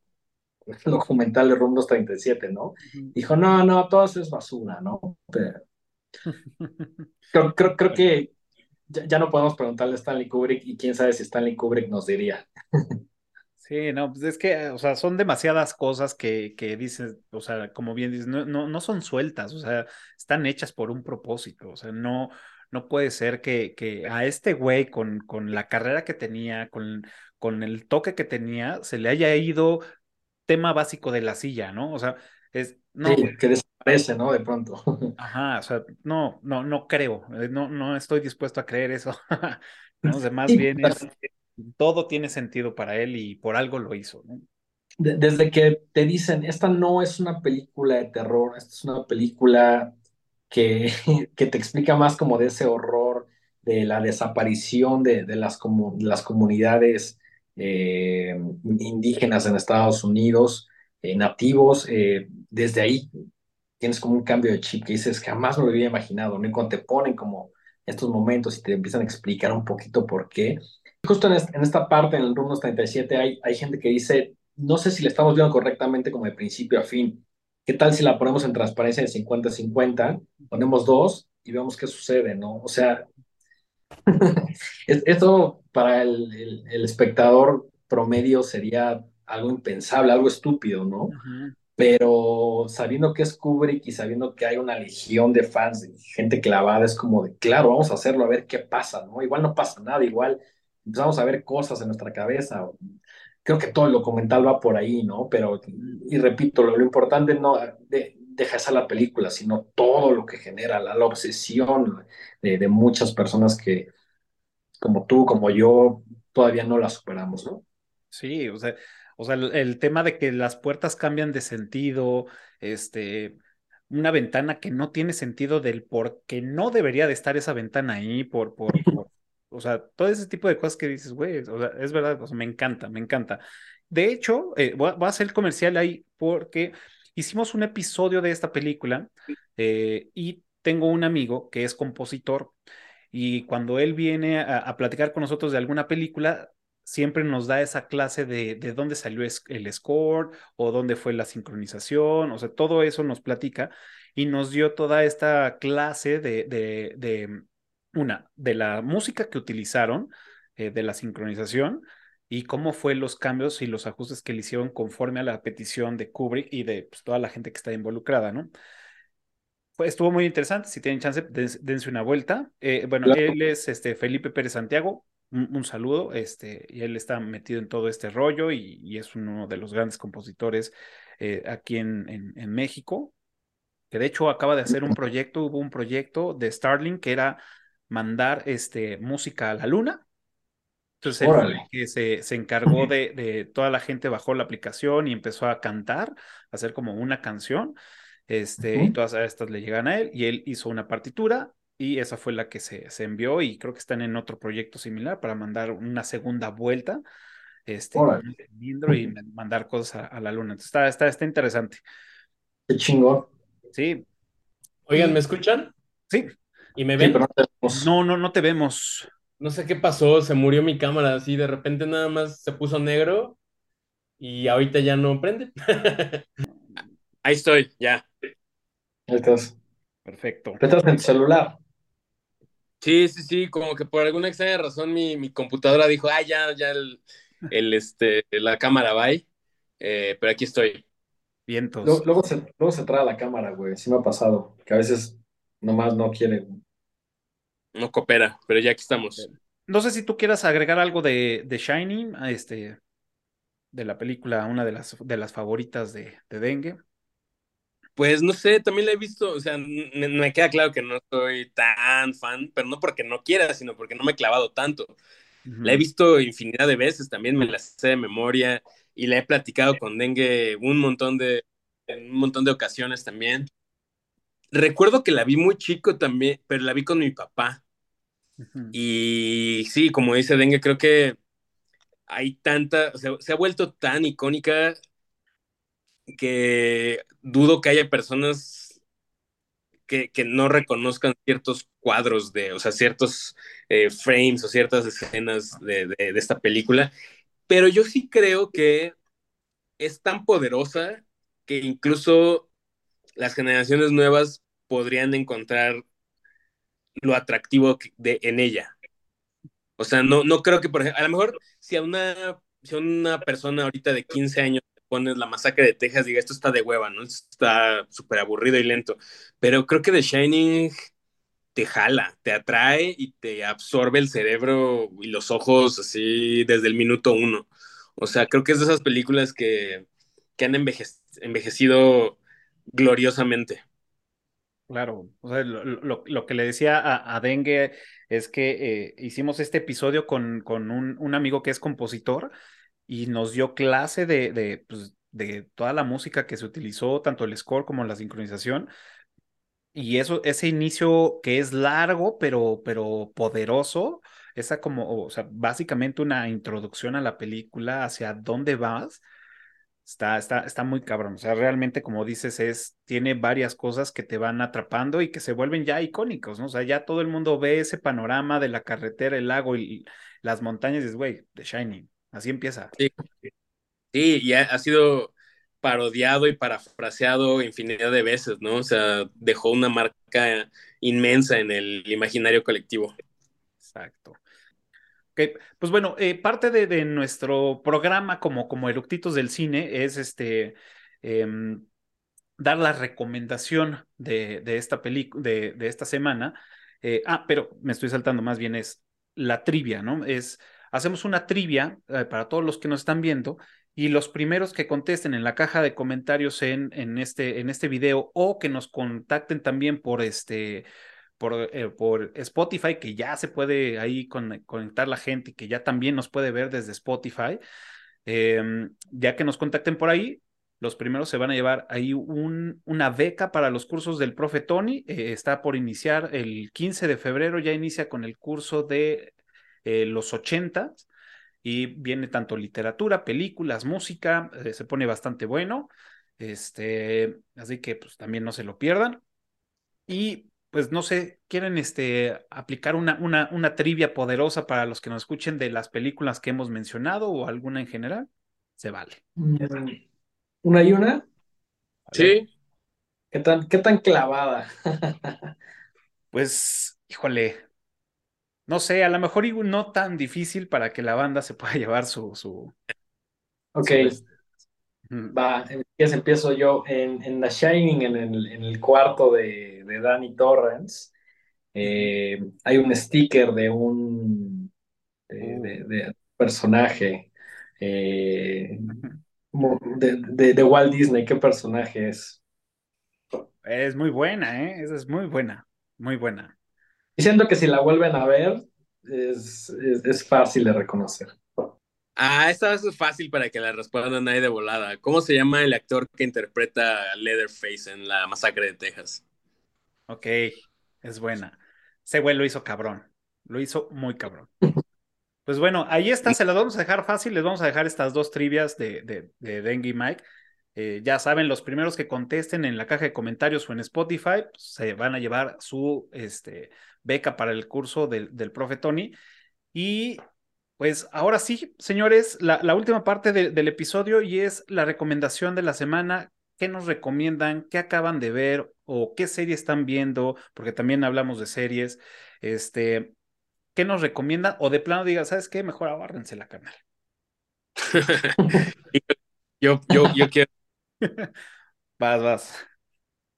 S4: el documental de Room 237, ¿no?
S1: Ujú.
S4: Dijo, no, no, todo eso es basura, ¿no? Pero creo, creo, creo que ya, ya no podemos preguntarle a Stanley Kubrick y quién sabe si Stanley Kubrick nos diría.
S1: Sí, no, pues es que, o sea, son demasiadas cosas que, que dices, o sea, como bien dices, no, no, no son sueltas, o sea, están hechas por un propósito, o sea, no, no puede ser que, que a este güey con, con la carrera que tenía, con, con el toque que tenía, se le haya ido tema básico de la silla, ¿no? O sea, es, no,
S4: Sí, que desaparece, ¿no? De pronto.
S1: ajá, o sea, no, no, no creo, eh, no, no estoy dispuesto a creer eso, ¿no? O sea, más
S4: Sí,
S1: bien es, todo tiene sentido para él y por algo lo hizo,
S4: desde que te dicen, esta no es una película de terror, esta es una película que, que te explica más como de ese horror, de la desaparición de, de las, comu- las comunidades eh, indígenas en Estados Unidos, eh, nativos, eh, desde ahí tienes como un cambio de chip que dices, jamás me lo había imaginado, ¿no? Y cuando te ponen como estos momentos y te empiezan a explicar un poquito por qué. Justo en, est- en esta parte, en el Rumos 37, hay, hay gente que dice, no sé si la estamos viendo correctamente como de principio a fin. ¿Qué tal si la ponemos en transparencia de 50-50? Ponemos dos y vemos qué sucede, ¿no? O sea, Esto para el, el- el espectador promedio sería algo impensable, algo estúpido, ¿no?
S1: Ujú.
S4: Pero sabiendo que es Kubrick y sabiendo que hay una legión de fans, de gente clavada, es como de, claro, vamos a hacerlo, a ver qué pasa, ¿no? Igual no pasa nada, igual empezamos a ver cosas en nuestra cabeza. Creo que todo el documental va por ahí, ¿no? Pero, y repito, lo, lo importante no de, deja esa la película, sino todo lo que genera, la, obsesión de, muchas personas que, como tú, como yo, todavía no la superamos, ¿no?
S1: Sí, o sea, o sea, el, el tema de que las puertas cambian de sentido, este, una ventana que no tiene sentido del por qué no debería de estar esa ventana ahí, por, por, por, o sea, todo ese tipo de cosas que dices, güey, o sea, es verdad, o sea, me encanta, me encanta. De hecho, eh, voy, a, voy a hacer el comercial ahí porque hicimos un episodio de esta película eh, y tengo un amigo que es compositor y cuando él viene a, a platicar con nosotros de alguna película, siempre nos da esa clase de, de dónde salió es- el score o dónde fue la sincronización, o sea, todo eso nos platica y nos dio toda esta clase de, de, de una, de la música que utilizaron, eh, de la sincronización y cómo fue los cambios y los ajustes que le hicieron conforme a la petición de Kubrick y de pues, toda la gente que está involucrada, ¿no? Fue- estuvo muy interesante. Si tienen chance, dense, una vuelta. Eh, bueno,
S4: Claro.
S1: él es este, Felipe Pérez Santiago. Un, un saludo. Este, y él está metido en todo este rollo y, y es uno de los grandes compositores eh, aquí en, en, en México. Que de hecho acaba de hacer un proyecto. Hubo un proyecto de Starlink que era mandar este, música a la luna. Entonces él que se, se encargó de, de toda la gente bajó la aplicación y empezó a cantar, a hacer como una canción, este, y todas estas le llegan a él, y él hizo una partitura, y esa fue la que se, se envió, y creo que están en otro proyecto similar para mandar una segunda vuelta, este, y mandar cosas a, a la luna. Entonces está, está, está interesante.
S4: Qué chingón.
S1: Sí,
S3: Oigan, ¿me escuchan?
S1: sí,
S3: ¿Y me
S4: Sí,
S3: ven?
S4: pero no
S1: no, no, no te vemos.
S3: No sé qué pasó, se murió mi cámara así, de repente nada más se puso negro y ahorita ya no prende. Ahí estoy, ya.
S4: Ahí estás.
S1: Perfecto.
S4: Pero estás en tu celular.
S3: Sí, sí, sí, como que por alguna extraña razón mi, mi computadora dijo, ah, ya, ya el, el, este, la cámara va ahí. Eh, pero aquí estoy.
S1: Vientos.
S4: Luego, luego se, luego se trae la cámara, güey. Sí me ha pasado. Que a veces nomás no quiere.
S3: No coopera, pero ya aquí estamos.
S1: No sé si tú quieras agregar algo de, de Shining, a este, de la película, una de las, de las favoritas de, de Dengue.
S3: Pues no sé, también la he visto, o sea, me, me queda claro que no soy tan fan, pero no porque no quiera, sino porque no me he clavado tanto. La he visto infinidad de veces, también me la sé de memoria y la he platicado con Dengue un montón de, en un montón de ocasiones también. Recuerdo que la vi muy chico también, pero la vi con mi papá.
S1: Ujú.
S3: Y sí, como dice Dengue, creo que hay tanta, o sea, se ha vuelto tan icónica que dudo que haya personas que, que no reconozcan ciertos cuadros de, o sea, ciertos eh, frames o ciertas escenas de, de, de esta película. Pero yo sí creo que es tan poderosa que incluso las generaciones nuevas podrían encontrar lo atractivo de, en ella. O sea, no, no creo que, por ejemplo, a lo mejor si a una, si a una persona ahorita de 15 años le pones la masacre de Texas, diga, esto está de hueva, ¿no? Esto está súper aburrido y lento. Pero creo que The Shining te jala, te atrae y te absorbe el cerebro y los ojos así desde el minuto uno. O sea, creo que es de esas películas que, que han enveje envejecido gloriosamente.
S1: Claro, o sea, lo, lo, lo que le decía a, a Dengue es que eh, hicimos este episodio con, con un, un, amigo que es compositor y nos dio clase de, de, pues, de, toda la música que se utilizó, tanto el score como la sincronización. Y eso, ese inicio que es largo, pero, pero poderoso, esa como, o sea, básicamente una introducción a la película, hacia dónde vas, Está, está, está muy cabrón. O sea, realmente, como dices, es, tiene varias cosas que te van atrapando y que se vuelven ya icónicos, ¿no? O sea, ya todo el mundo ve ese panorama de la carretera, el lago y las montañas y dices, güey, The Shining. Así empieza.
S3: Sí, sí y ha, ha, sido parodiado y parafraseado infinidad de veces, ¿no? O sea, dejó una marca inmensa en el imaginario colectivo.
S1: Exacto. Pues bueno, eh, parte de, nuestro programa como, como eructitos del cine es este eh, dar la recomendación de, de esta película, de, de, esta semana. Eh, ah, pero me estoy saltando, más bien es la trivia, ¿no? Es, hacemos una trivia eh, para todos los que nos están viendo y los primeros que contesten en la caja de comentarios en, en, este, en este video o que nos contacten también por este por, eh, por, Spotify, que ya se puede ahí con, conectar la gente y que ya también nos puede ver desde Spotify. Eh, ya que nos contacten por ahí, los primeros se van a llevar ahí un, una beca para los cursos del profe Tony. Eh, está por iniciar el 15 de febrero, ya inicia con el curso de eh, los 80 y viene tanto literatura, películas, música, se pone bastante bueno. Este, así que pues también no se lo pierdan. Y pues no sé, quieren este, aplicar una, una, una trivia poderosa para los que nos escuchen de las películas que hemos mencionado o alguna en general, se vale.
S4: ¿Una y una?
S3: Sí.
S4: ¿Qué tan, qué tan clavada?
S1: pues, híjole, no sé, a lo mejor no tan difícil para que la banda se pueda llevar su... su
S4: ok. Su... Va, empiezo, empiezo yo en, en The Shining, en el, en el cuarto de, de Danny Torrance. Eh, hay un sticker de un de, de, de personaje eh, de, de, Walt Disney. ¿Qué personaje es?
S1: Es muy buena, ¿eh? Esa es muy buena, muy buena.
S4: Diciendo que si la vuelven a ver, es, es, es fácil de reconocer.
S3: Ah, esta es fácil para que la respondan ahí de volada. ¿Cómo se llama el actor que interpreta a Leatherface en la masacre de Texas?
S1: Ok, es buena. Ese güey lo hizo cabrón. Lo hizo muy cabrón. Pues bueno, ahí está, se las vamos a dejar fácil. Les vamos a dejar estas dos trivias de, de, de Dengue y Mike. Eh, ya saben, los primeros que contesten en la caja de comentarios o en Spotify pues, se van a llevar su este, beca para el curso del, del profe Tony. Y pues ahora sí, señores, la, la última parte de, del episodio y es la recomendación de la semana. ¿Qué nos recomiendan? ¿Qué acaban de ver? ¿O qué serie están viendo? Porque también hablamos de series. Este, ¿Qué nos recomiendan? O de plano diga, ¿sabes qué? Mejor abárrense la canal.
S3: yo, yo, yo quiero.
S1: vas, vas.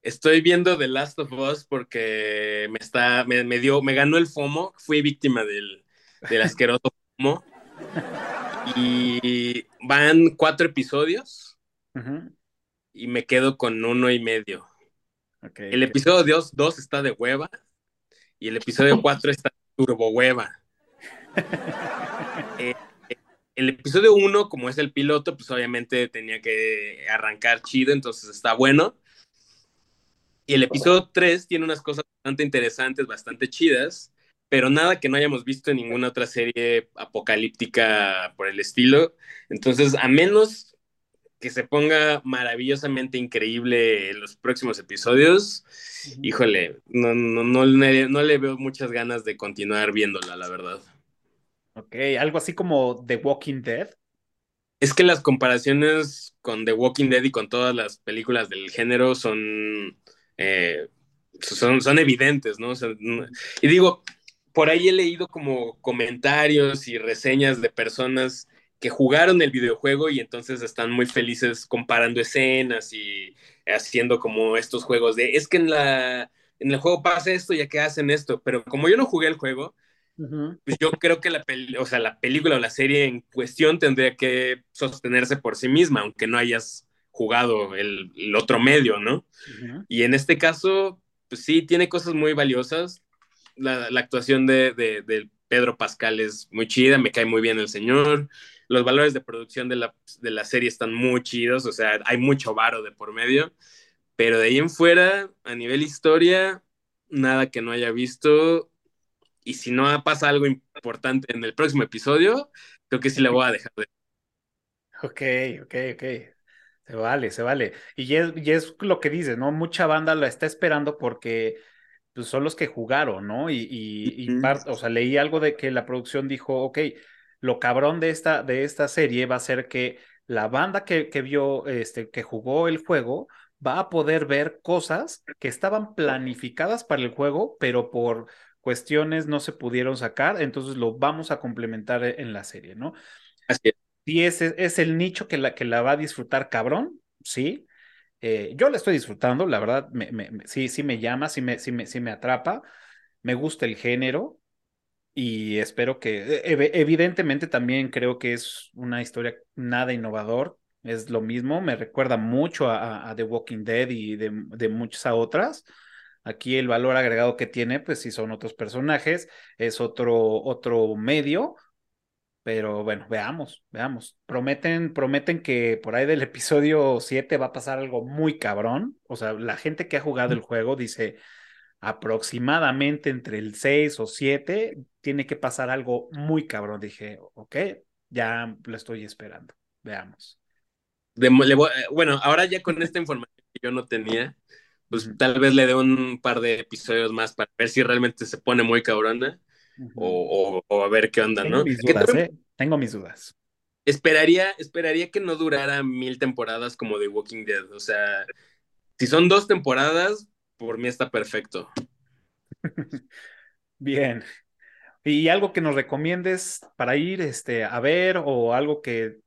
S3: Estoy viendo The Last of Us porque me está, me, me dio, me ganó el FOMO. Fui víctima del, del asqueroso y van cuatro episodios uh -huh. y me quedo con uno y medio.
S1: Okay,
S3: el episodio 2 dos, está de hueva y el episodio 4 está turbo hueva. eh, el episodio 1, como es el piloto, pues obviamente tenía que arrancar chido, entonces está bueno. Y el episodio 3 tiene unas cosas bastante interesantes, bastante chidas pero nada que no hayamos visto en ninguna otra serie apocalíptica por el estilo. Entonces, a menos que se ponga maravillosamente increíble en los próximos episodios, híjole, no, no, no, no, le veo muchas ganas de continuar viéndola, la verdad.
S1: Ok, algo así como The Walking Dead.
S3: Es que las comparaciones con The Walking Dead y con todas las películas del género son, eh, son, son evidentes, ¿no? O sea, y digo, por ahí he leído como comentarios y reseñas de personas que jugaron el videojuego y entonces están muy felices comparando escenas y haciendo como estos juegos de es que en la en el juego pasa esto ya que hacen esto, pero como yo no jugué el juego, uh -huh. pues yo creo que la, o sea, la película o la serie en cuestión tendría que sostenerse por sí misma, aunque no hayas jugado el, el otro medio, ¿no? Uh -huh. Y en este caso, pues sí, tiene cosas muy valiosas, la, la actuación de, de, de, Pedro Pascal es muy chida, me cae muy bien el señor. Los valores de producción de la, de la serie están muy chidos, o sea, hay mucho varo de por medio. Pero de ahí en fuera, a nivel historia, nada que no haya visto. Y si no pasa algo importante en el próximo episodio, creo que sí la voy a dejar de.
S1: Ok, ok, ok. Se vale, se vale. Y es, y es lo que dices, ¿no? Mucha banda la está esperando porque pues son los que jugaron, ¿no? Y, y, y part, o sea, leí algo de que la producción dijo, ok, lo cabrón de esta, de esta serie va a ser que la banda que, que vio, este, que jugó el juego, va a poder ver cosas que estaban planificadas para el juego, pero por cuestiones no se pudieron sacar, entonces lo vamos a complementar en la serie, ¿no?
S3: Así es.
S1: Si es, es el nicho que la, que la va a disfrutar cabrón, sí. Eh, yo la estoy disfrutando, la verdad, me, me, sí, sí me llama, sí me, sí, me, sí me atrapa, me gusta el género y espero que, e, evidentemente también creo que es una historia nada innovador, es lo mismo, me recuerda mucho a, The Walking Dead y de, de muchas a otras. Aquí el valor agregado que tiene, pues sí son otros personajes, es otro, otro medio, pero bueno, veamos, veamos. Prometen, prometen que por ahí del episodio 7 va a pasar algo muy cabrón. O sea, la gente que ha jugado el juego dice aproximadamente entre el 6 o 7 tiene que pasar algo muy cabrón. Dije, ok, ya lo estoy esperando. Veamos.
S3: De, bueno, ahora ya con esta información que yo no tenía, pues tal vez le dé un par de episodios más para ver si realmente se pone muy cabrona o, a ver qué onda,
S1: Tengo
S3: ¿no?
S1: Mis dudas, ¿eh? Tengo mis dudas.
S3: Esperaría, esperaría que no durara mil temporadas como The Walking Dead. O sea, si son dos temporadas, por mí está perfecto.
S1: Bien. ¿Y algo que nos recomiendes para ir este, a ver o algo que,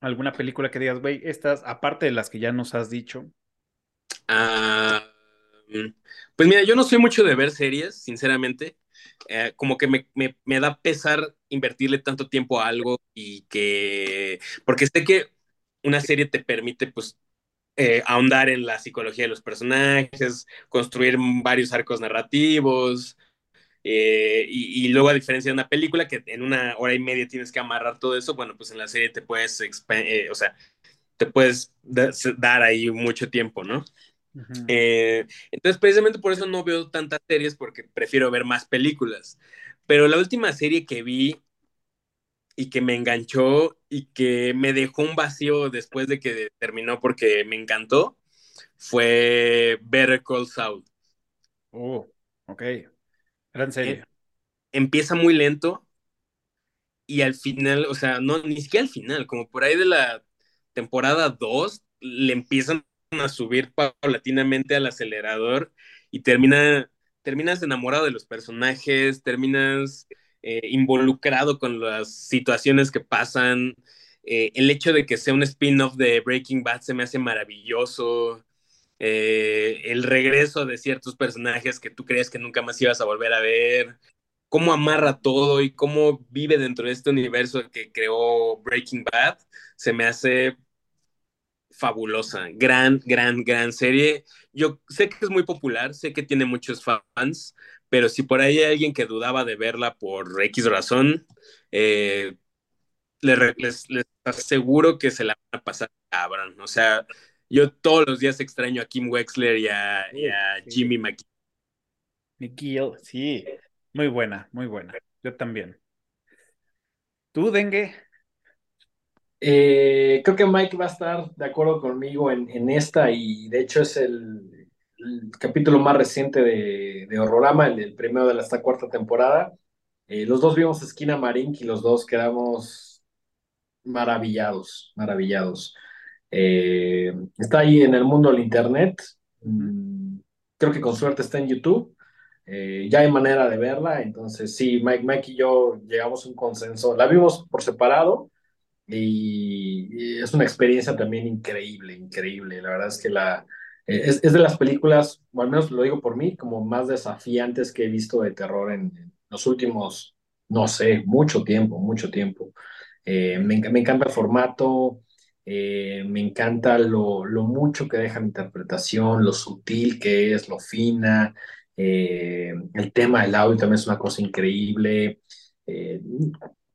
S1: alguna película que digas, güey, estas, aparte de las que ya nos has dicho?
S3: Ah, pues mira, yo no soy mucho de ver series, sinceramente. Eh, como que me, me, me, da pesar invertirle tanto tiempo a algo y que, porque sé que una serie te permite pues eh, ahondar en la psicología de los personajes, construir varios arcos narrativos, eh, y, y, luego a diferencia de una película que en una hora y media tienes que amarrar todo eso, bueno, pues en la serie te puedes, o sea, te puedes dar ahí mucho tiempo, ¿no? Uh -huh. eh, entonces, precisamente por eso no veo tantas series, porque prefiero ver más películas. Pero la última serie que vi y que me enganchó y que me dejó un vacío después de que terminó porque me encantó fue Better Call Saul.
S1: Oh, ok. Gran serie.
S3: Empieza muy lento y al final, o sea, no, ni siquiera al final, como por ahí de la temporada 2, le empiezan a subir paulatinamente al acelerador y termina, terminas enamorado de los personajes, terminas eh, involucrado con las situaciones que pasan. Eh, el hecho de que sea un spin-off de Breaking Bad se me hace maravilloso. Eh, el regreso de ciertos personajes que tú crees que nunca más ibas a volver a ver. Cómo amarra todo y cómo vive dentro de este universo que creó Breaking Bad, se me hace fabulosa, gran, gran, gran serie. Yo sé que es muy popular, sé que tiene muchos fans, pero si por ahí hay alguien que dudaba de verla por X razón, eh, les, aseguro que se la van a pasar cabrón. O sea, yo todos los días extraño a Kim Wexler y a, y a Jimmy McGill.
S1: McGill, sí, muy buena, muy buena. Yo también. ¿Tú, Dengue?
S4: Eh, creo que Mike va a estar de acuerdo conmigo en, en esta y de hecho es el, el capítulo más reciente de, de Horrorama, el, el, primero de la esta cuarta temporada. Eh, los dos vimos Esquina Marink y los dos quedamos maravillados, maravillados. Eh, está ahí en el mundo del Internet. Mm, creo que con suerte está en YouTube. Eh, ya hay manera de verla, entonces sí, Mike, Mike y yo llegamos a un consenso. La vimos por separado y, es una experiencia también increíble, increíble. La verdad es que la, es, es, de las películas, o al menos lo digo por mí, como más desafiantes que he visto de terror en, en los últimos, no sé, mucho tiempo, mucho tiempo. Eh, me, me, encanta el formato, eh, me encanta lo, lo, mucho que deja la interpretación, lo sutil que es, lo fina. Eh, el tema del audio también es una cosa increíble.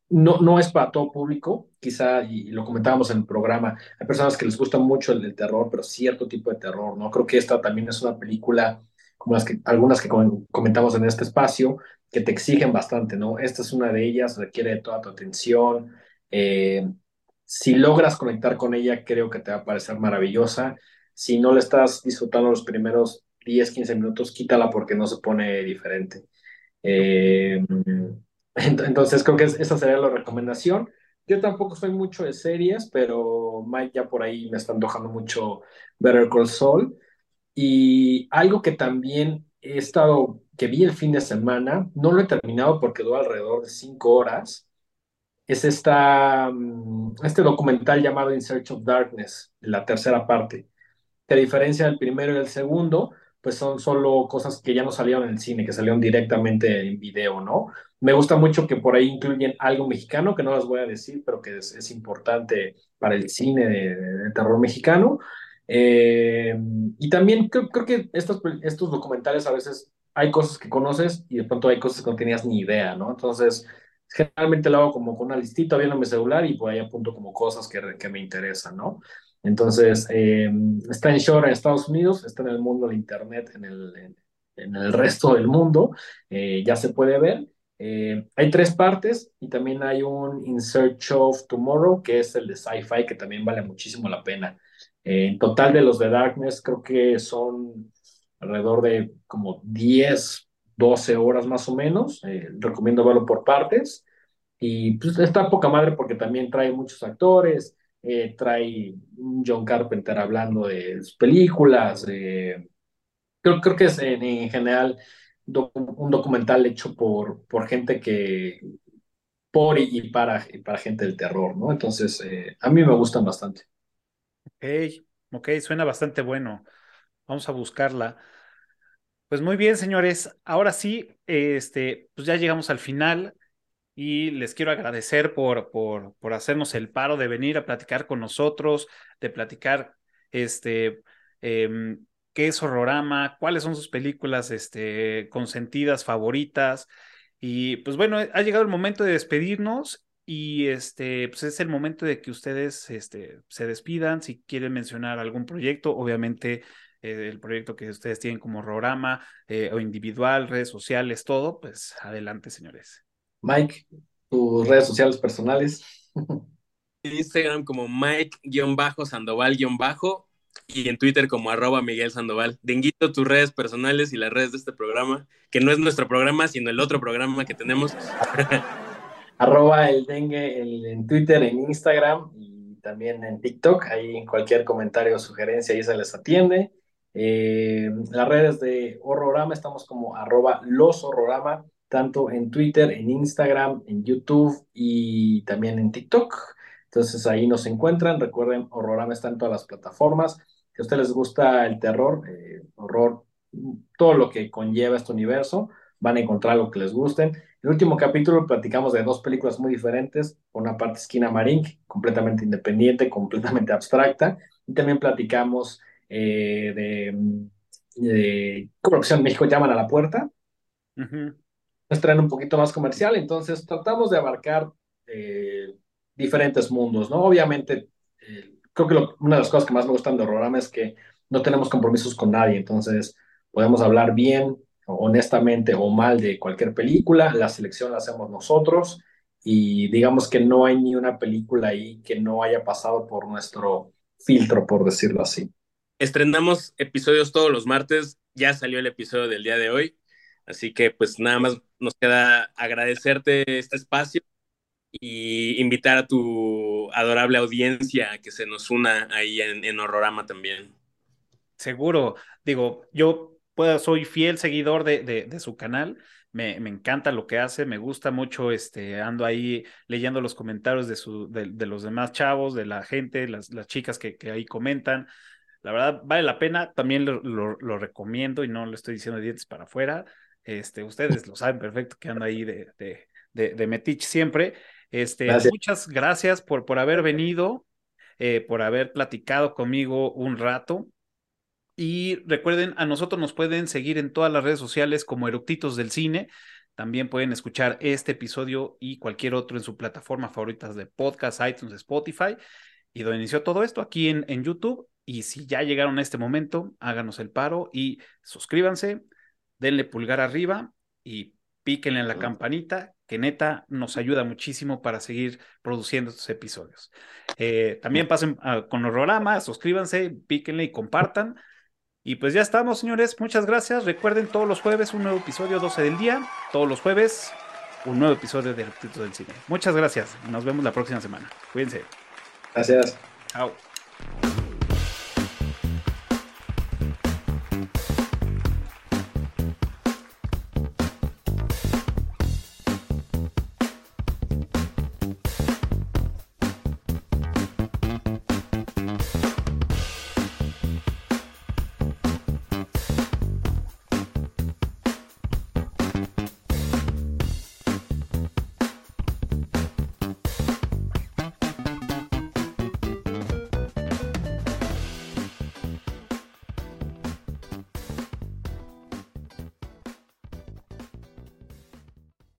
S4: No, no es para todo público, quizá, y lo comentábamos en el programa, hay personas que les gusta mucho el, terror, pero cierto tipo de terror, ¿no? Creo que esta también es una película, como las que, algunas que comentamos en este espacio, que te exigen bastante, ¿no? Esta es una de ellas, requiere toda tu atención. Eh, si logras conectar con ella, creo que te va a parecer maravillosa. Si no le estás disfrutando los primeros 10, 15 minutos, quítala porque no se pone diferente. Eh, entonces creo que esa sería la recomendación. Yo tampoco soy mucho de series, pero Mike ya por ahí me está antojando mucho Better Call Saul. Y algo que también he estado que vi el fin de semana, no lo he terminado porque dura alrededor de cinco horas, es esta, mm, este documental llamado In Search of Darkness, la tercera parte, que a diferencia del primero y del segundo, pues son solo cosas que ya no salieron en el cine, que salieron directamente en video, ¿no? Me gusta mucho que por ahí incluyen algo mexicano, que no las voy a decir, pero que es, importante para el cine de, terror mexicano. Eh, y también creo, creo que estos, estos documentales a veces hay cosas que conoces y de pronto hay cosas que no tenías ni idea, ¿no? Entonces, generalmente lo hago como con una listita viendo mi celular y por ahí apunto como cosas que, que me interesan, ¿no? Entonces, eh, está en Shore en Estados Unidos, está en el mundo de Internet, en el, en, el resto del mundo, eh, ya se puede ver. Eh, hay tres partes y también hay un In Search of Tomorrow, que es el de sci-fi, que también vale muchísimo la pena. en total de los de Darkness, creo que son alrededor de como 10, 12 horas más o menos. recomiendo verlo por partes. Y pues está poca madre porque también trae muchos actores, eh, trae John Carpenter hablando de sus películas. creo, creo que es en, general un documental hecho por, por gente que, por y, para, para gente del terror, ¿no? Entonces, eh, a mí me gustan bastante.
S1: Ok, ok, suena bastante bueno. Vamos a buscarla. Pues muy bien, señores. Ahora sí, este, pues ya llegamos al final y les quiero agradecer por, por, por hacernos el paro de venir a platicar con nosotros, de platicar este, em, qué es Horrorama, cuáles son sus películas este, consentidas, favoritas. Y pues bueno, ha llegado el momento de despedirnos y este, pues es el momento de que ustedes este, se despidan. Si quieren mencionar algún proyecto, obviamente eh, el proyecto que ustedes tienen como Horrorama eh, o individual, redes sociales, todo, pues adelante, señores.
S4: Mike, tus redes sociales personales.
S3: En Instagram como Mike-Sandoval- y en Twitter como arroba Miguel Sandoval. Denguito, tus redes personales y las redes de este programa, que no es nuestro programa, sino el otro programa que tenemos.
S4: arroba el dengue en Twitter, en Instagram y también en TikTok. Ahí cualquier comentario o sugerencia ahí se les atiende. Eh, las redes de Horrorama estamos como arroba los Horrorama tanto en Twitter, en Instagram, en YouTube y también en TikTok. Entonces ahí nos encuentran. Recuerden, Horrorama está en todas las plataformas. Si a ustedes les gusta el terror, eh, horror, todo lo que conlleva este universo, van a encontrar lo que les gusten. El último capítulo platicamos de dos películas muy diferentes. Por una parte, Esquina Marín, completamente independiente, completamente abstracta. Y también platicamos eh, de, de Corrupción México llaman a la puerta traen un poquito más comercial, entonces tratamos de abarcar eh, diferentes mundos, ¿no? Obviamente, eh, creo que una de las cosas que más me gustan de Horrorama es que no tenemos compromisos con nadie, entonces podemos hablar bien, honestamente o mal de cualquier película, la selección la hacemos nosotros y digamos que no hay ni una película ahí que no haya pasado por nuestro filtro, por decirlo así.
S3: Estrenamos episodios todos los martes, ya salió el episodio del día de hoy. Así que pues nada más nos queda agradecerte este espacio y invitar a tu adorable audiencia a que se nos una ahí en, en Horrorama también.
S1: Seguro, digo, yo pues, soy fiel seguidor de, de, su canal, me, me, encanta lo que hace, me gusta mucho, este, ando ahí leyendo los comentarios de, su, de, los demás chavos, de la gente, las, las chicas que, que ahí comentan. La verdad, vale la pena, también lo, lo, lo recomiendo y no lo estoy diciendo de dientes para afuera. Este, ustedes lo saben perfecto que ando ahí de, de, de, Metich siempre. Este, Muchas gracias por, por haber venido, eh, por haber platicado conmigo un rato. Y recuerden, a nosotros nos pueden seguir en todas las redes sociales como Eructitos del Cine. También pueden escuchar este episodio y cualquier otro en su plataforma favorita de podcast, iTunes, Spotify. Y donde inició todo esto, aquí en, en YouTube. Y si ya llegaron a este momento, háganos el paro y suscríbanse, denle pulgar arriba y píquenle en la campanita, que neta nos ayuda muchísimo para seguir produciendo estos episodios. Eh, también pasen con los programas, suscríbanse, píquenle y compartan. Y pues ya estamos, señores. Muchas gracias. Recuerden, todos los jueves un nuevo episodio 12 del día. Todos los jueves un nuevo episodio de Reptitos del Cine. Muchas gracias. Nos vemos la próxima semana. Cuídense.
S4: Gracias.
S1: Chao.